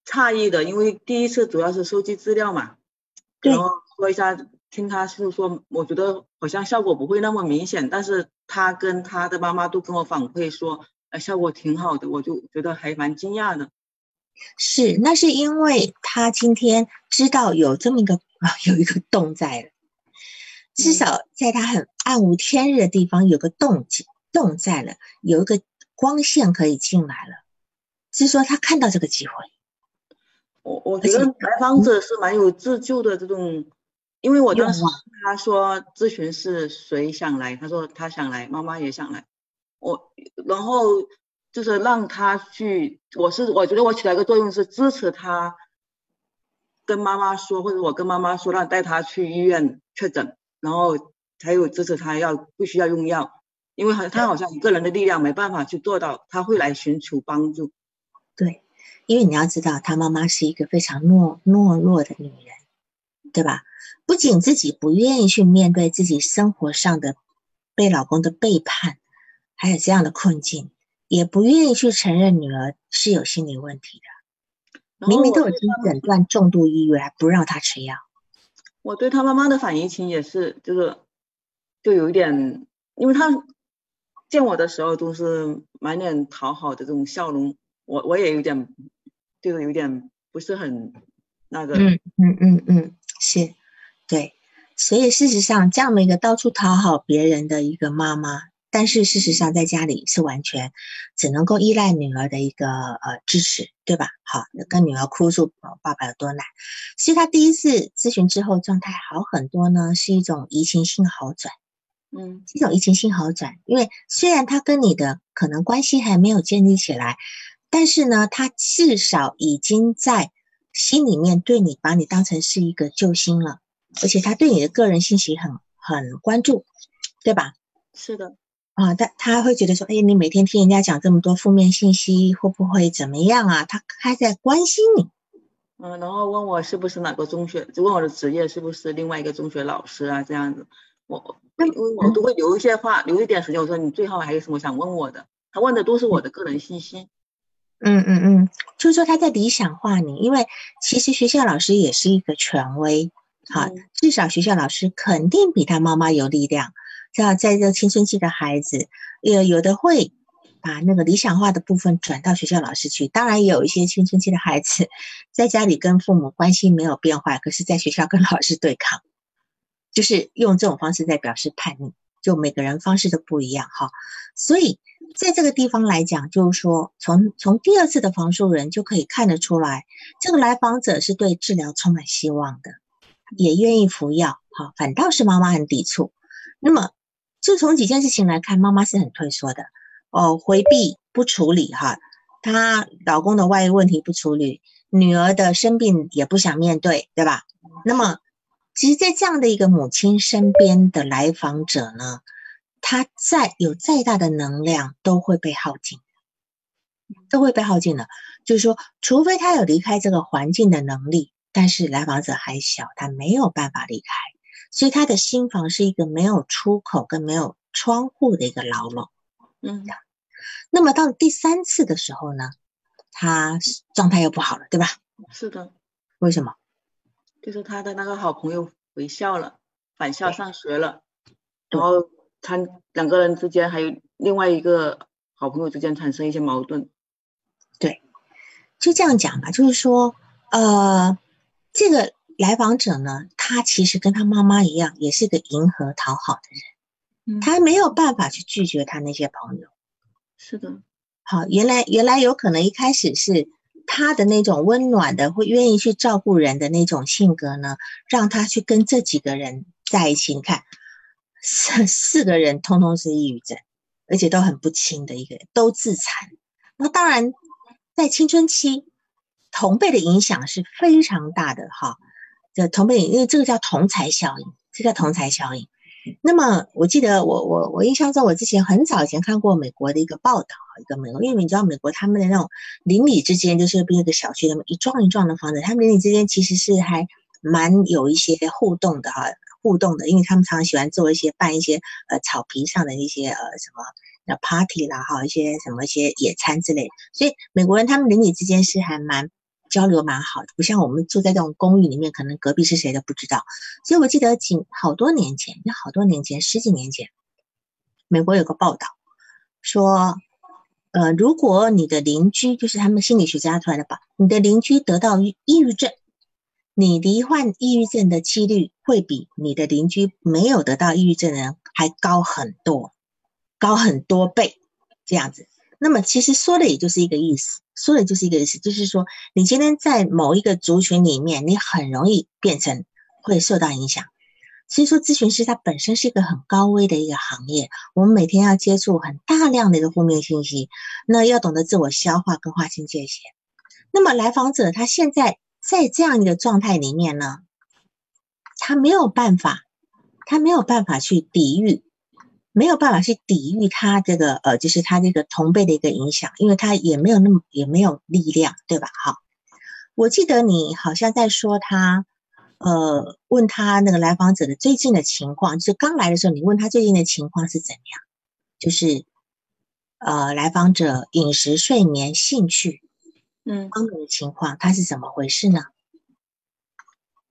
诧异的，因为第一次主要是收集资料嘛，然后说一下听他是说，我觉得好像效果不会那么明显，但是他跟他的妈妈都跟我反馈说，呃，效果挺好的，我就觉得还蛮惊讶的。是，那是因为他今天知道有这么一个啊，有一个洞在了，至少在他很暗无天日的地方有个洞洞在了，有一个光线可以进来了。是说他看到这个机会，我我觉得来访者是蛮有自救的这种，因为我当时他说咨询是谁想来，他说他想来，妈妈也想来，我然后就是让他去，我是我觉得我起到一个作用是支持他跟妈妈说，或者我跟妈妈说让带他去医院确诊，然后才有支持他要必须要用药，因为他好像一个人的力量没办法去做到，他会来寻求帮助。对，因为你要知道，他妈妈是一个非常懦懦弱的女人，对吧？不仅自己不愿意去面对自己生活上的被老公的背叛，还有这样的困境，也不愿意去承认女儿是有心理问题的。明明都已经诊断重度抑郁，还不让她吃药。我对他妈妈的反应情也是，就是就有一点，因为他见我的时候都是满脸讨好的这种笑容。我我也有点，就是有点不是很那个。嗯嗯嗯嗯，是，对。所以事实上，这样的一个到处讨好别人的一个妈妈，但是事实上在家里是完全只能够依赖女儿的一个呃支持，对吧？好，跟女儿哭诉爸爸有多难。所以他第一次咨询之后状态好很多呢，是一种移情性好转。嗯，这种移情性好转，因为虽然他跟你的可能关系还没有建立起来。但是呢，他至少已经在心里面对你把你当成是一个救星了，而且他对你的个人信息很很关注，对吧？是的。啊，他他会觉得说，哎，你每天听人家讲这么多负面信息，会不会怎么样啊？他还在关心你。嗯，然后问我是不是哪个中学，就问我的职业是不是另外一个中学老师啊？这样子，我因为我都会留一些话，留一点时间。我说你最后还有什么想问我的？他问的都是我的个人信息。嗯嗯嗯，就是说他在理想化你，因为其实学校老师也是一个权威，好，至少学校老师肯定比他妈妈有力量。像在这青春期的孩子，有有的会把那个理想化的部分转到学校老师去。当然，也有一些青春期的孩子在家里跟父母关系没有变化，可是在学校跟老师对抗，就是用这种方式在表示叛逆。就每个人方式都不一样哈，所以在这个地方来讲，就是说从从第二次的房述人就可以看得出来，这个来访者是对治疗充满希望的，也愿意服药哈，反倒是妈妈很抵触。那么。就从几件事情来看，妈妈是很退缩的哦，回避不处理哈，她老公的外遇问题不处理，女儿的生病也不想面对，对吧？那么，其实，在这样的一个母亲身边的来访者呢，他再有再大的能量都会被耗尽，都会被耗尽的。就是说，除非他有离开这个环境的能力，但是来访者还小，他没有办法离开。所以他的心房是一个没有出口跟没有窗户的一个牢笼，嗯，那么到第三次的时候呢，他状态又不好了，对吧？是的。为什么？就是他的那个好朋友回校了，返校上学了，然后他两个人之间还有另外一个好朋友之间产生一些矛盾。对，就这样讲吧，就是说，呃，这个。来访者呢，他其实跟他妈妈一样，也是个迎合讨好的人，他没有办法去拒绝他那些朋友。是的，好，原来原来有可能一开始是他的那种温暖的，会愿意去照顾人的那种性格呢，让他去跟这几个人在一起。你看，四四个人通通是抑郁症，而且都很不轻的一个，都自残。那当然，在青春期，同辈的影响是非常大的，哈。这同辈，因为这个叫同才效应，这叫同才效应。那么我记得我我我印象中，我之前很早以前看过美国的一个报道，一个美国，因为你知道美国他们的那种邻里之间，就是比如一个小区那么一幢一幢的房子，他们邻里之间其实是还蛮有一些互动的哈，互动的，因为他们常常喜欢做一些办一些呃草皮上的一些呃什么那 party 啦哈，一些什么一些野餐之类，所以美国人他们邻里之间是还蛮。交流蛮好的，不像我们住在这种公寓里面，可能隔壁是谁都不知道。所以我记得几好多年前，有好多年前，十几年前，美国有个报道说，呃，如果你的邻居就是他们心理学家出来的吧，你的邻居得到抑郁症，你罹患抑郁症的几率会比你的邻居没有得到抑郁症的人还高很多，高很多倍这样子。那么其实说的也就是一个意思。说的就是一个意思，就是说，你今天在某一个族群里面，你很容易变成会受到影响。所以说，咨询师他本身是一个很高危的一个行业，我们每天要接触很大量的一个负面信息，那要懂得自我消化跟划清界限。那么来访者他现在在这样一个状态里面呢，他没有办法，他没有办法去抵御。没有办法去抵御他这个呃，就是他这个同辈的一个影响，因为他也没有那么也没有力量，对吧？好，我记得你好像在说他，呃，问他那个来访者的最近的情况，就是刚来的时候，你问他最近的情况是怎样？就是呃，来访者饮食、睡眠、兴趣，嗯，方面的情况，他是怎么回事呢？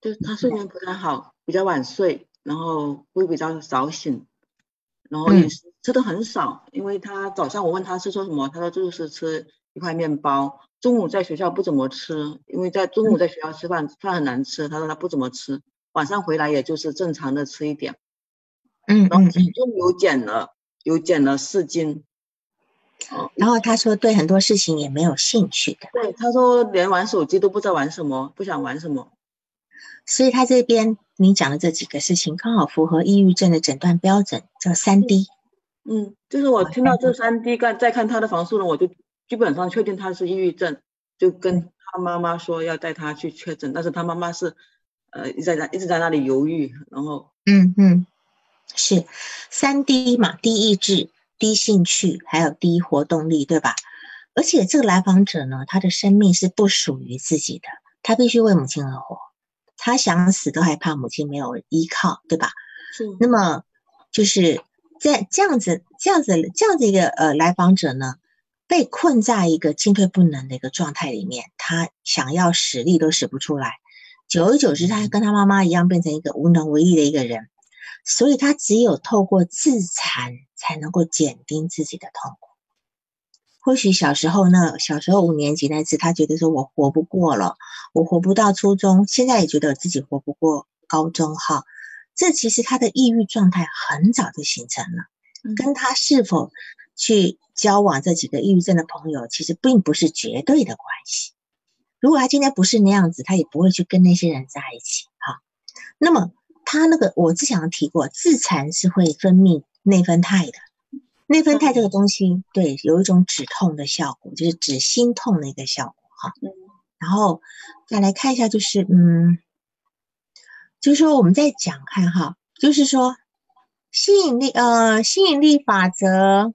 就是他睡眠不太好，比较晚睡，然后会比较早醒。然后也是吃的很少，因为他早上我问他是说什么，他说就是吃一块面包。中午在学校不怎么吃，因为在中午在学校吃饭饭很难吃，他说他不怎么吃。晚上回来也就是正常的吃一点。嗯，然后体重有减了，有减了四斤。哦，然后他说对很多事情也没有兴趣的。对，他说连玩手机都不知道玩什么，不想玩什么。所以他这边。你讲的这几个事情刚好符合抑郁症的诊断标准，叫三 D。嗯，就是我听到这三 D，看再看他的房数呢，我就基本上确定他是抑郁症，就跟他妈妈说要带他去确诊，但是他妈妈是呃一直在那一直在那里犹豫，然后嗯嗯，是三 D 嘛，低意志、低兴趣，还有低活动力，对吧？而且这个来访者呢，他的生命是不属于自己的，他必须为母亲而活，他想死都害怕母亲没有依靠，对吧？是那么就是在这样子、这样子、这样子一个呃来访者呢，被困在一个进退不能的一个状态里面，他想要使力都使不出来，久而久之，他跟他妈妈一样变成一个无能为力的一个人，所以他只有透过自残才能够减轻自己的痛苦。或许小时候呢，小时候五年级那次，他觉得说我活不过了，我活不到初中，现在也觉得自己活不过高中哈。这其实他的抑郁状态很早就形成了，跟他是否去交往这几个抑郁症的朋友，其实并不是绝对的关系。如果他今天不是那样子，他也不会去跟那些人在一起哈。那么他那个我之前提过，自残是会分泌内啡肽的。内啡肽这个东西，对，有一种止痛的效果，就是止心痛的一个效果哈。嗯然后再来看一下，就是嗯，就是说我们在讲看哈，就是说吸引力呃吸引力法则，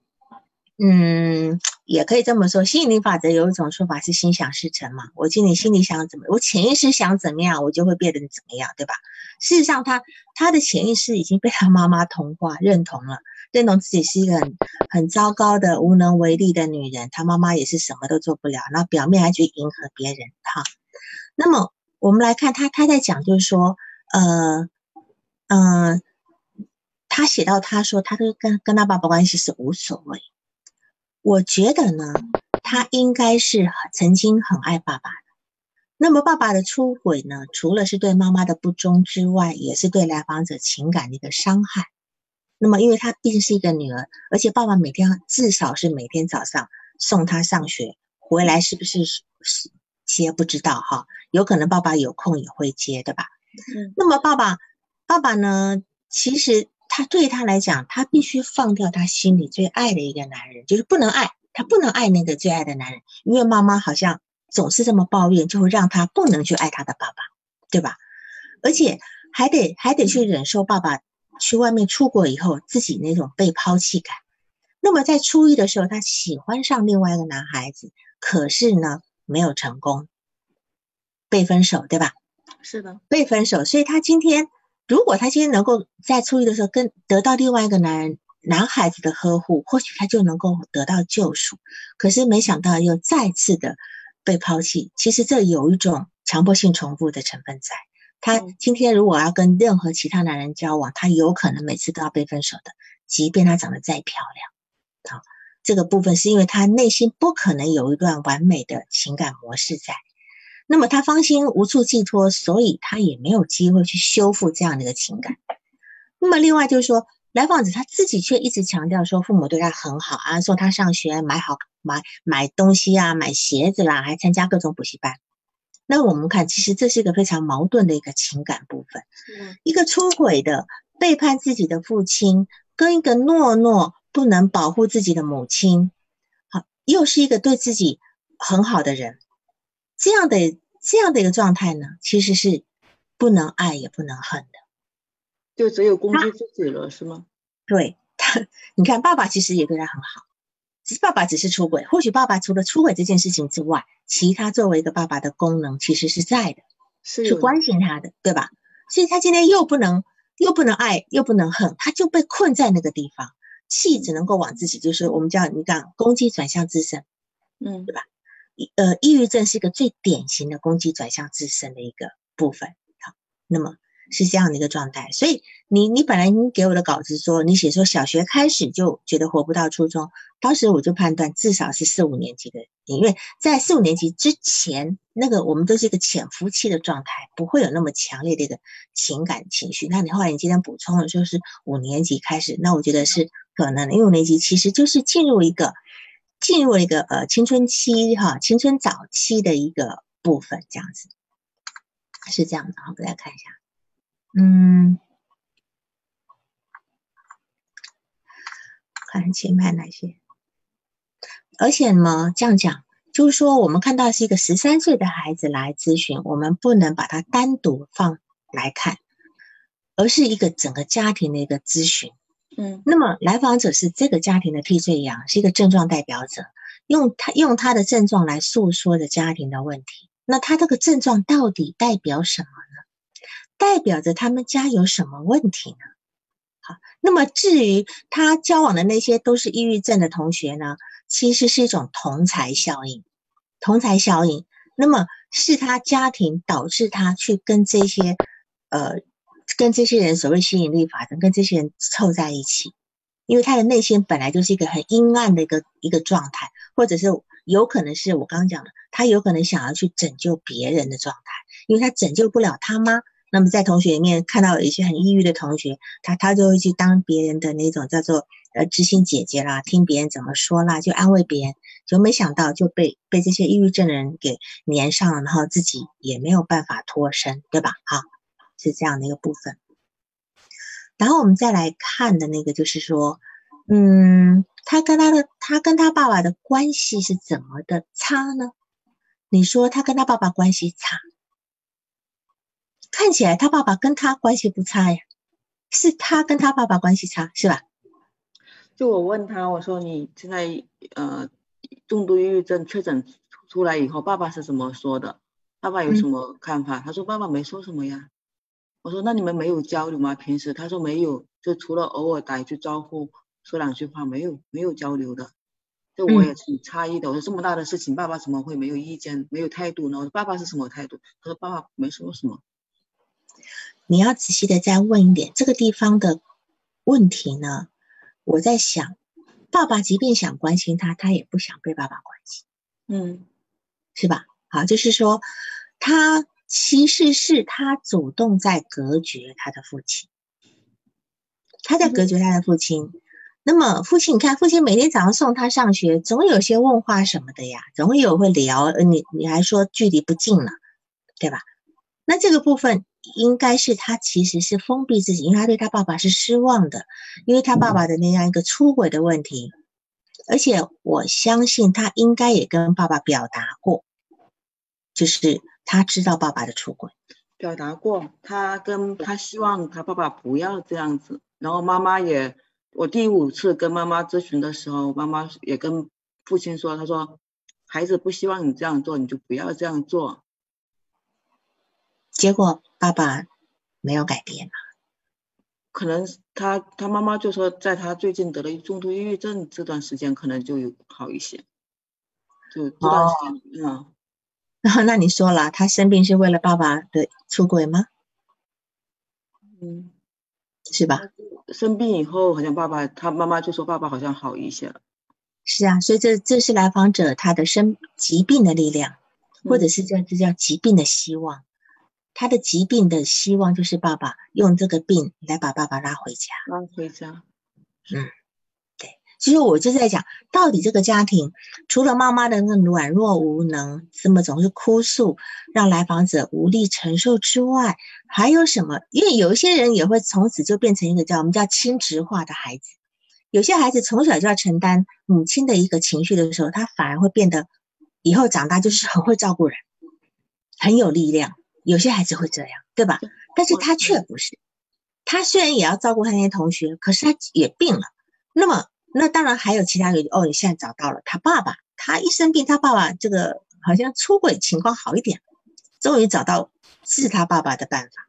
嗯，也可以这么说，吸引力法则有一种说法是心想事成嘛。我今天心里想怎么，我潜意识想怎么样，我就会变得怎么样，对吧？事实上，他他的潜意识已经被他妈妈同化认同了。认同自己是一个很很糟糕的、无能为力的女人，她妈妈也是什么都做不了，那表面还去迎合别人，哈。那么我们来看他，他在讲就是说，呃，嗯，他写到他说，他都跟跟他爸爸关系是无所谓。我觉得呢，他应该是曾经很爱爸爸的。那么爸爸的出轨呢，除了是对妈妈的不忠之外，也是对来访者情感的一个伤害。那么，因为她毕竟是一个女儿，而且爸爸每天至少是每天早上送她上学，回来是不是是接不知道哈？有可能爸爸有空也会接，对吧？嗯。那么爸爸，爸爸呢？其实他对他来讲，他必须放掉他心里最爱的一个男人，就是不能爱他，不能爱那个最爱的男人，因为妈妈好像总是这么抱怨，就会让他不能去爱他的爸爸，对吧？而且还得还得去忍受爸爸。去外面出国以后，自己那种被抛弃感。那么在初一的时候，他喜欢上另外一个男孩子，可是呢没有成功，被分手，对吧？是的，被分手。所以他今天，如果他今天能够在初一的时候跟得到另外一个男人男孩子的呵护，或许他就能够得到救赎。可是没想到又再次的被抛弃。其实这有一种强迫性重复的成分在。他今天如果要跟任何其他男人交往，他有可能每次都要被分手的，即便他长得再漂亮。好，这个部分是因为他内心不可能有一段完美的情感模式在，那么他芳心无处寄托，所以他也没有机会去修复这样的一个情感。那么另外就是说，来访者他自己却一直强调说父母对他很好啊，送他上学，买好买买东西啊，买鞋子啦，还参加各种补习班。那我们看，其实这是一个非常矛盾的一个情感部分。一个出轨的、背叛自己的父亲，跟一个懦弱不能保护自己的母亲，好，又是一个对自己很好的人，这样的这样的一个状态呢，其实是不能爱也不能恨的，就只有攻击自己了，是吗？对他，你看，爸爸其实也对他很好。爸爸只是出轨，或许爸爸除了出轨这件事情之外，其他作为一个爸爸的功能其实是在的，是去关心他的，对吧？所以他今天又不能又不能爱又不能恨，他就被困在那个地方，气只能够往自己，就是我们叫你讲攻击转向自身，嗯，对吧？呃，抑郁症是一个最典型的攻击转向自身的一个部分，好，那么。是这样的一个状态，所以你你本来你给我的稿子说你写说小学开始就觉得活不到初中，当时我就判断至少是四五年级的，因为在四五年级之前，那个我们都是一个潜伏期的状态，不会有那么强烈的一个情感情绪。那你后来你今天补充了，说是五年级开始，那我觉得是可能，因为五年级其实就是进入一个进入一个呃青春期哈，青春早期的一个部分，这样子是这样的，好，大家看一下。嗯，看前排哪些？而且呢，这样讲，就是说，我们看到是一个十三岁的孩子来咨询，我们不能把他单独放来看，而是一个整个家庭的一个咨询。嗯，那么来访者是这个家庭的替罪羊，是一个症状代表者，用他用他的症状来诉说着家庭的问题。那他这个症状到底代表什么呢？代表着他们家有什么问题呢？好，那么至于他交往的那些都是抑郁症的同学呢，其实是一种同才效应。同才效应，那么是他家庭导致他去跟这些呃。跟这些人所谓吸引力法则，跟这些人凑在一起，因为他的内心本来就是一个很阴暗的一个一个状态，或者是有可能是我刚刚讲的，他有可能想要去拯救别人的状态，因为他拯救不了他妈。那么在同学里面看到有一些很抑郁的同学，他他就会去当别人的那种叫做呃知心姐姐啦，听别人怎么说啦，就安慰别人，就没想到就被被这些抑郁症的人给粘上了，然后自己也没有办法脱身，对吧？好。是这样的一个部分，然后我们再来看的那个就是说，嗯，他跟他的他跟他爸爸的关系是怎么的差呢？你说他跟他爸爸关系差，看起来他爸爸跟他关系不差呀，是他跟他爸爸关系差是吧？就我问他，我说你现在呃重度抑郁症确诊出来以后，爸爸是怎么说的？爸爸有什么看法？他说爸爸没说什么呀。我说那你们没有交流吗？平时他说没有，就除了偶尔打一句招呼，说两句话，没有没有交流的。就我也挺诧异的。我说这么大的事情，爸爸怎么会没有意见、没有态度呢？我说爸爸是什么态度？他说爸爸没说什么。你要仔细的再问一点这个地方的问题呢？我在想，爸爸即便想关心他，他也不想被爸爸关心。嗯，是吧？好，就是说他。其实是他主动在隔绝他的父亲，他在隔绝他的父亲。那么父亲，你看，父亲每天早上送他上学，总有些问话什么的呀，总有会聊。你你还说距离不近了，对吧？那这个部分应该是他其实是封闭自己，因为他对他爸爸是失望的，因为他爸爸的那样一个出轨的问题，而且我相信他应该也跟爸爸表达过，就是。他知道爸爸的出轨，表达过，他跟他希望他爸爸不要这样子，然后妈妈也，我第五次跟妈妈咨询的时候，妈妈也跟父亲说，他说孩子不希望你这样做，你就不要这样做。结果爸爸没有改变啊，可能他他妈妈就说，在他最近得了重度抑郁症这段时间，可能就有好一些，就这段时间，嗯。然后，那你说了，他生病是为了爸爸的出轨吗？嗯，是吧？生病以后，好像爸爸他妈妈就说爸爸好像好一些了。是啊，所以这这是来访者他的生疾病的力量，或者是这这叫疾病的希望。他的疾病的希望就是爸爸用这个病来把爸爸拉回家，拉回家。嗯。对其实我就在讲，到底这个家庭除了妈妈的那软弱无能，这么总是哭诉，让来访者无力承受之外，还有什么？因为有一些人也会从此就变成一个叫我们叫亲职化的孩子。有些孩子从小就要承担母亲的一个情绪的时候，他反而会变得以后长大就是很会照顾人，很有力量。有些孩子会这样，对吧？但是他却不是。他虽然也要照顾他那些同学，可是他也病了。那么。那当然还有其他原因哦，你现在找到了他爸爸，他一生病，他爸爸这个好像出轨情况好一点，终于找到治他爸爸的办法。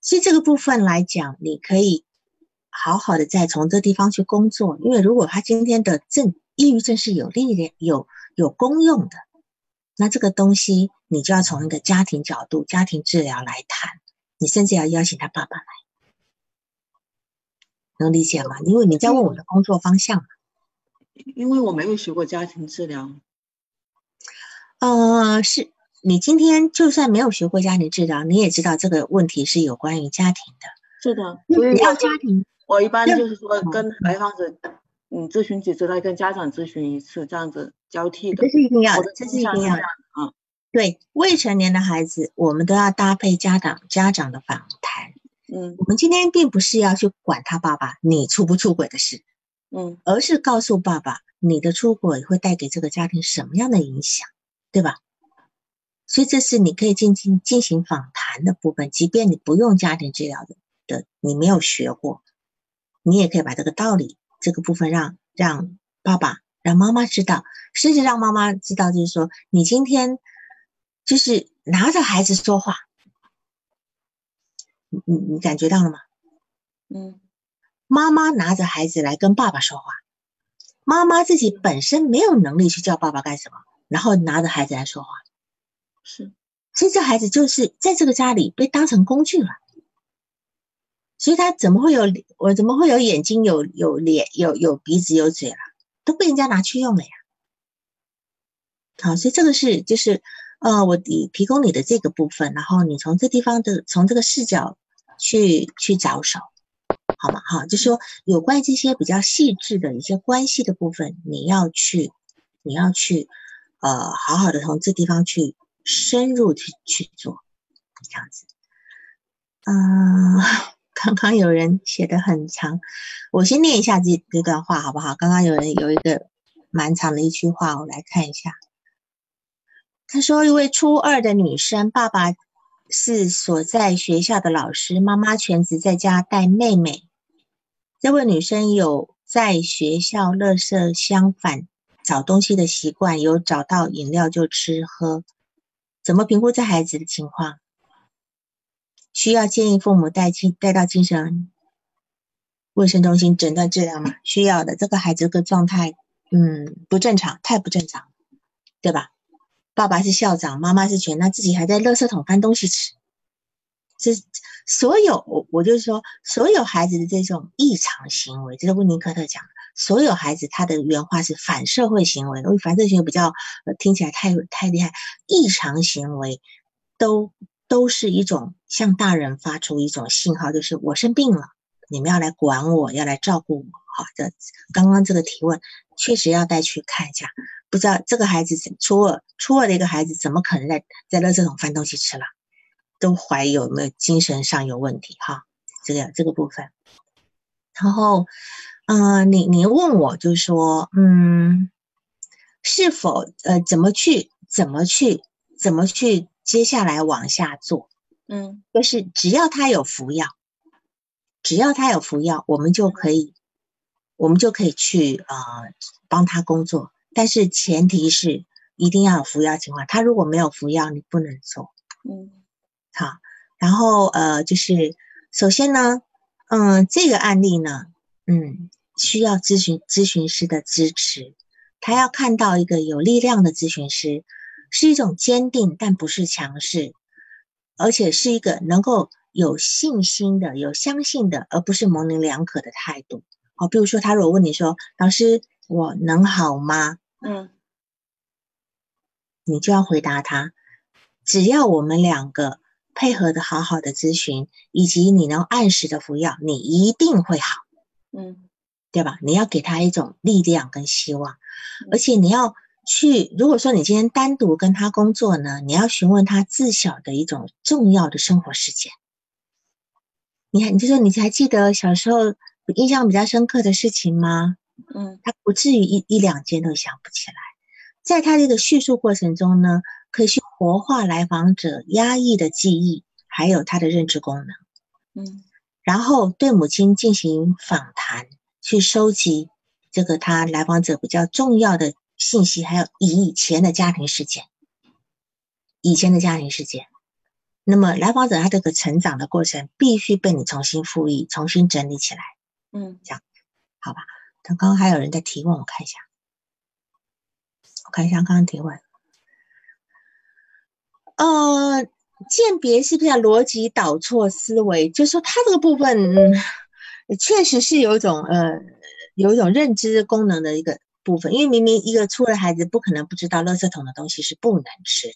其实这个部分来讲，你可以好好的再从这地方去工作，因为如果他今天的症抑郁症是有力量、有有功用的，那这个东西你就要从一个家庭角度、家庭治疗来谈，你甚至要邀请他爸爸来。能理解吗？因为你在问我的工作方向。因为我没有学过家庭治疗。呃，是你今天就算没有学过家庭治疗，你也知道这个问题是有关于家庭的。是的，你要家庭。我一般就是说跟来访者，嗯，咨询几次，再跟家长咨询一次，这样子交替的。这是一定要的，这是一定要的。嗯，对，未成年的孩子，我们都要搭配家长家长的访谈。嗯，我们今天并不是要去管他爸爸你出不出轨的事，嗯而是告诉爸爸，你的出轨会带给这个家庭什么样的影响，对吧？所以这是你可以进行进行访谈的部分，即便你不用家庭治疗的的，你没有学过，你也可以把这个道理这个部分让让爸爸、让妈妈知道，甚至让妈妈知道，就是说你今天就是拿着孩子说话，你你你感觉到了吗？嗯。妈妈拿着孩子来跟爸爸说话，妈妈自己本身没有能力去叫爸爸干什么，然后拿着孩子来说话，是。所以这孩子就是在这个家里被当成工具了。所以他怎么会有我怎么会有眼睛有有脸有有鼻子有嘴了，都被人家拿去用了呀。好，所以这个是就是呃，我提提供你的这个部分，然后你从这地方的从这个视角去去着手。好吗？哈，就说有关这些比较细致的一些关系的部分，你要去，你要去，呃，好好的从这地方去深入去去做，这样子。嗯、刚刚有人写的很长，我先念一下这这段话好不好？刚刚有人有一个蛮长的一句话，我来看一下。他说，一位初二的女生，爸爸是所在学校的老师，妈妈全职在家带妹妹。这位女生有在学校垃圾相反找东西的习惯，有找到饮料就吃喝。怎么评估这孩子的情况？需要建议父母带进带到精神卫生中心诊断治疗吗？需要的。这个孩子这个状态，嗯，不正常，太不正常，对吧？爸爸是校长，妈妈是全，那自己还在垃圾桶翻东西吃。这所有我我就是说，所有孩子的这种异常行为，这是温尼科特讲的。所有孩子他的原话是反社会行为，因为反社会行为比较听起来太太厉害，异常行为都都是一种向大人发出一种信号，就是我生病了，你们要来管我，要来照顾我。好的，刚刚这个提问确实要带去看一下，不知道这个孩子初二初二的一个孩子怎么可能在在垃圾桶翻东西吃了？都怀疑有没有精神上有问题哈，这个这个部分。然后，嗯、你你问我就是说，嗯，是否呃怎么去怎么去怎么去接下来往下做？嗯就是只要他有服药，只要他有服药，我们就可以，我们就可以去呃帮他工作。但是前提是一定要有服药情况，他如果没有服药，你不能做。嗯好，然后呃，就是首先呢，嗯，这个案例呢，嗯，需要咨询咨询师的支持，他要看到一个有力量的咨询师，是一种坚定但不是强势，而且是一个能够有信心的、有相信的，而不是模棱两可的态度。好，比如说他如果问你说：“老师，我能好吗？”嗯你就要回答他，只要我们两个配合的好好的咨询，以及你能按时的服药，你一定会好，嗯对吧？你要给他一种力量跟希望，而且你要去，如果说你今天单独跟他工作呢，你要询问他自小的一种重要的生活事件。你看，你就说你还记得小时候印象比较深刻的事情吗？嗯他不至于一一两件都想不起来。在他这个叙述过程中呢，可以去活化来访者压抑的记忆，还有他的认知功能，嗯然后对母亲进行访谈，去收集这个他来访者比较重要的信息，还有以前的家庭事件，以前的家庭事件。那么来访者他这个成长的过程必须被你重新复议、重新整理起来。嗯这样好吧，刚刚还有人在提问，我看一下，我看一下刚刚提问。呃，鉴别是不是要逻辑导错思维？就是说他这个部分，嗯，确实是有一种呃，有一种认知功能的一个部分，因为明明一个初二孩子不可能不知道垃圾桶的东西是不能吃的。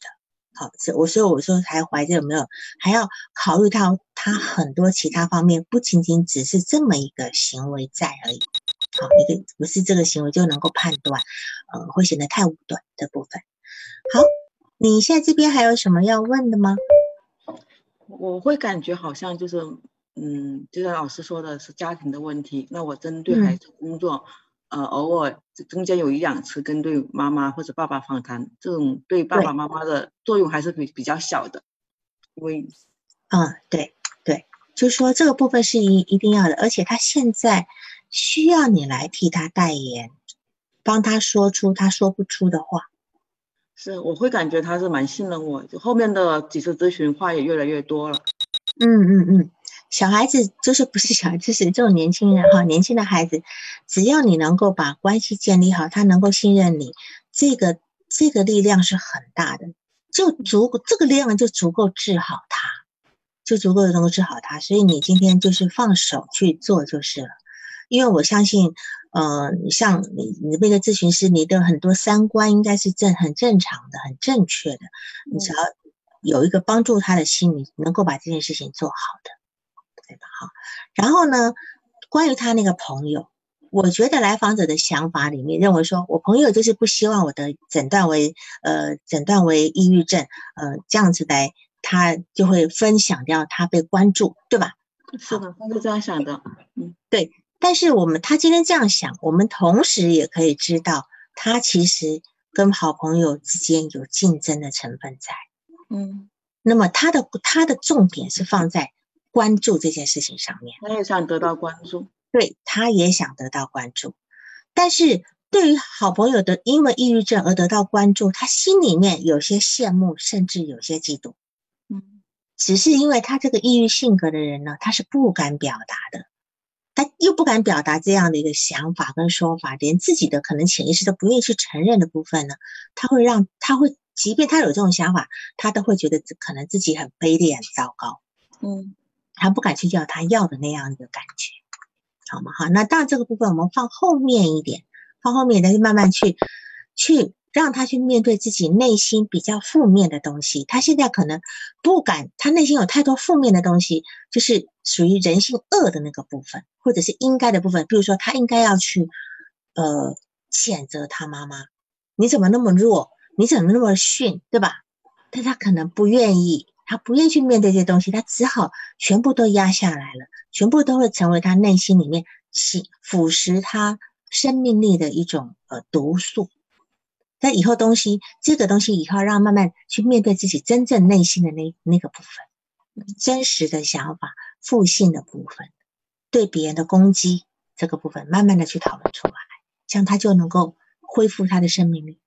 好，所以我所以我说还怀着有没有还要考虑到他很多其他方面，不仅仅只是这么一个行为在而已。好，一个不是这个行为就能够判断，呃，会显得太武断的部分。好，你现在这边还有什么要问的吗？我会感觉好像就是，嗯，就像老师说的是家庭的问题，那我针对嗯孩子工作，呃偶尔中间有一两次跟对妈妈或者爸爸访谈，这种对爸爸妈妈的作用还是比比较小的，因为，嗯，对对，就是说这个部分是一一定要的，而且他现在需要你来替他代言，帮他说出他说不出的话。是，我会感觉他是蛮信任我，就后面的几次咨询话也越来越多了。嗯嗯嗯，小孩子就是不是小孩，就是这种年轻人哈，年轻的孩子，只要你能够把关系建立好，他能够信任你，这个这个力量是很大的，就足这个力量就足够治好他，就足够能够治好他。所以你今天就是放手去做就是了，因为我相信。呃，像你你那个咨询师，你的很多三观应该是正很正常的，很正确的。你只要有一个帮助他的心理，能够把这件事情做好的，对吧？好，然后呢，关于他那个朋友，我觉得来访者的想法里面认为说，我朋友就是不希望我的诊断为呃诊断为抑郁症，呃这样子来，他就会分享掉他被关注，对吧？是的，他是这样想的，嗯，对。但是我们他今天这样想，我们同时也可以知道，他其实跟好朋友之间有竞争的成分在。嗯，那么他的他的重点是放在关注这件事情上面。他也想得到关注，对，他也想得到关注。但是对于好朋友的因为抑郁症而得到关注，他心里面有些羡慕，甚至有些嫉妒。嗯，只是因为他这个抑郁性格的人呢，他是不敢表达的。他又不敢表达这样的一个想法跟说法，连自己的可能潜意识都不愿意去承认的部分呢，他会让他会，即便他有这种想法，他都会觉得可能自己很卑劣、很糟糕。嗯，他不敢去要他要的那样一个感觉，好吗？好，那当然这个部分我们放后面一点，放后面，再去慢慢去去。让他去面对自己内心比较负面的东西，他现在可能不敢，他内心有太多负面的东西，就是属于人性恶的那个部分，或者是应该的部分。比如说，他应该要去，呃，谴责他妈妈，你怎么那么弱，你怎么那么逊，对吧？但他可能不愿意，他不愿意去面对这些东西，他只好全部都压下来了，全部都会成为他内心里面腐腐蚀他生命力的一种呃毒素。但以后东西，这个东西以后让慢慢去面对自己真正内心的那那个部分，真实的想法、负性的部分，对别人的攻击这个部分，慢慢的去讨论出来，这样他就能够恢复他的生命力，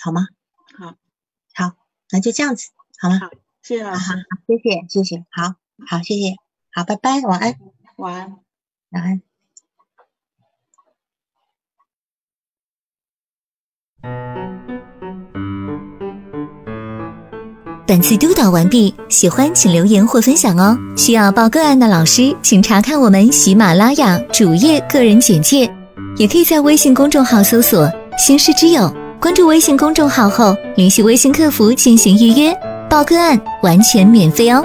好吗？好，好，那就这样子，好吗？好，谢谢老师，谢谢，谢谢，好好，谢谢，好，拜拜，晚安，晚安，晚安。本次督导完毕，喜欢请留言或分享哦。需要报个案的老师，请查看我们喜马拉雅主页个人简介，也可以在微信公众号搜索“新师之友”，关注微信公众号后联系微信客服进行预约，报个案完全免费哦。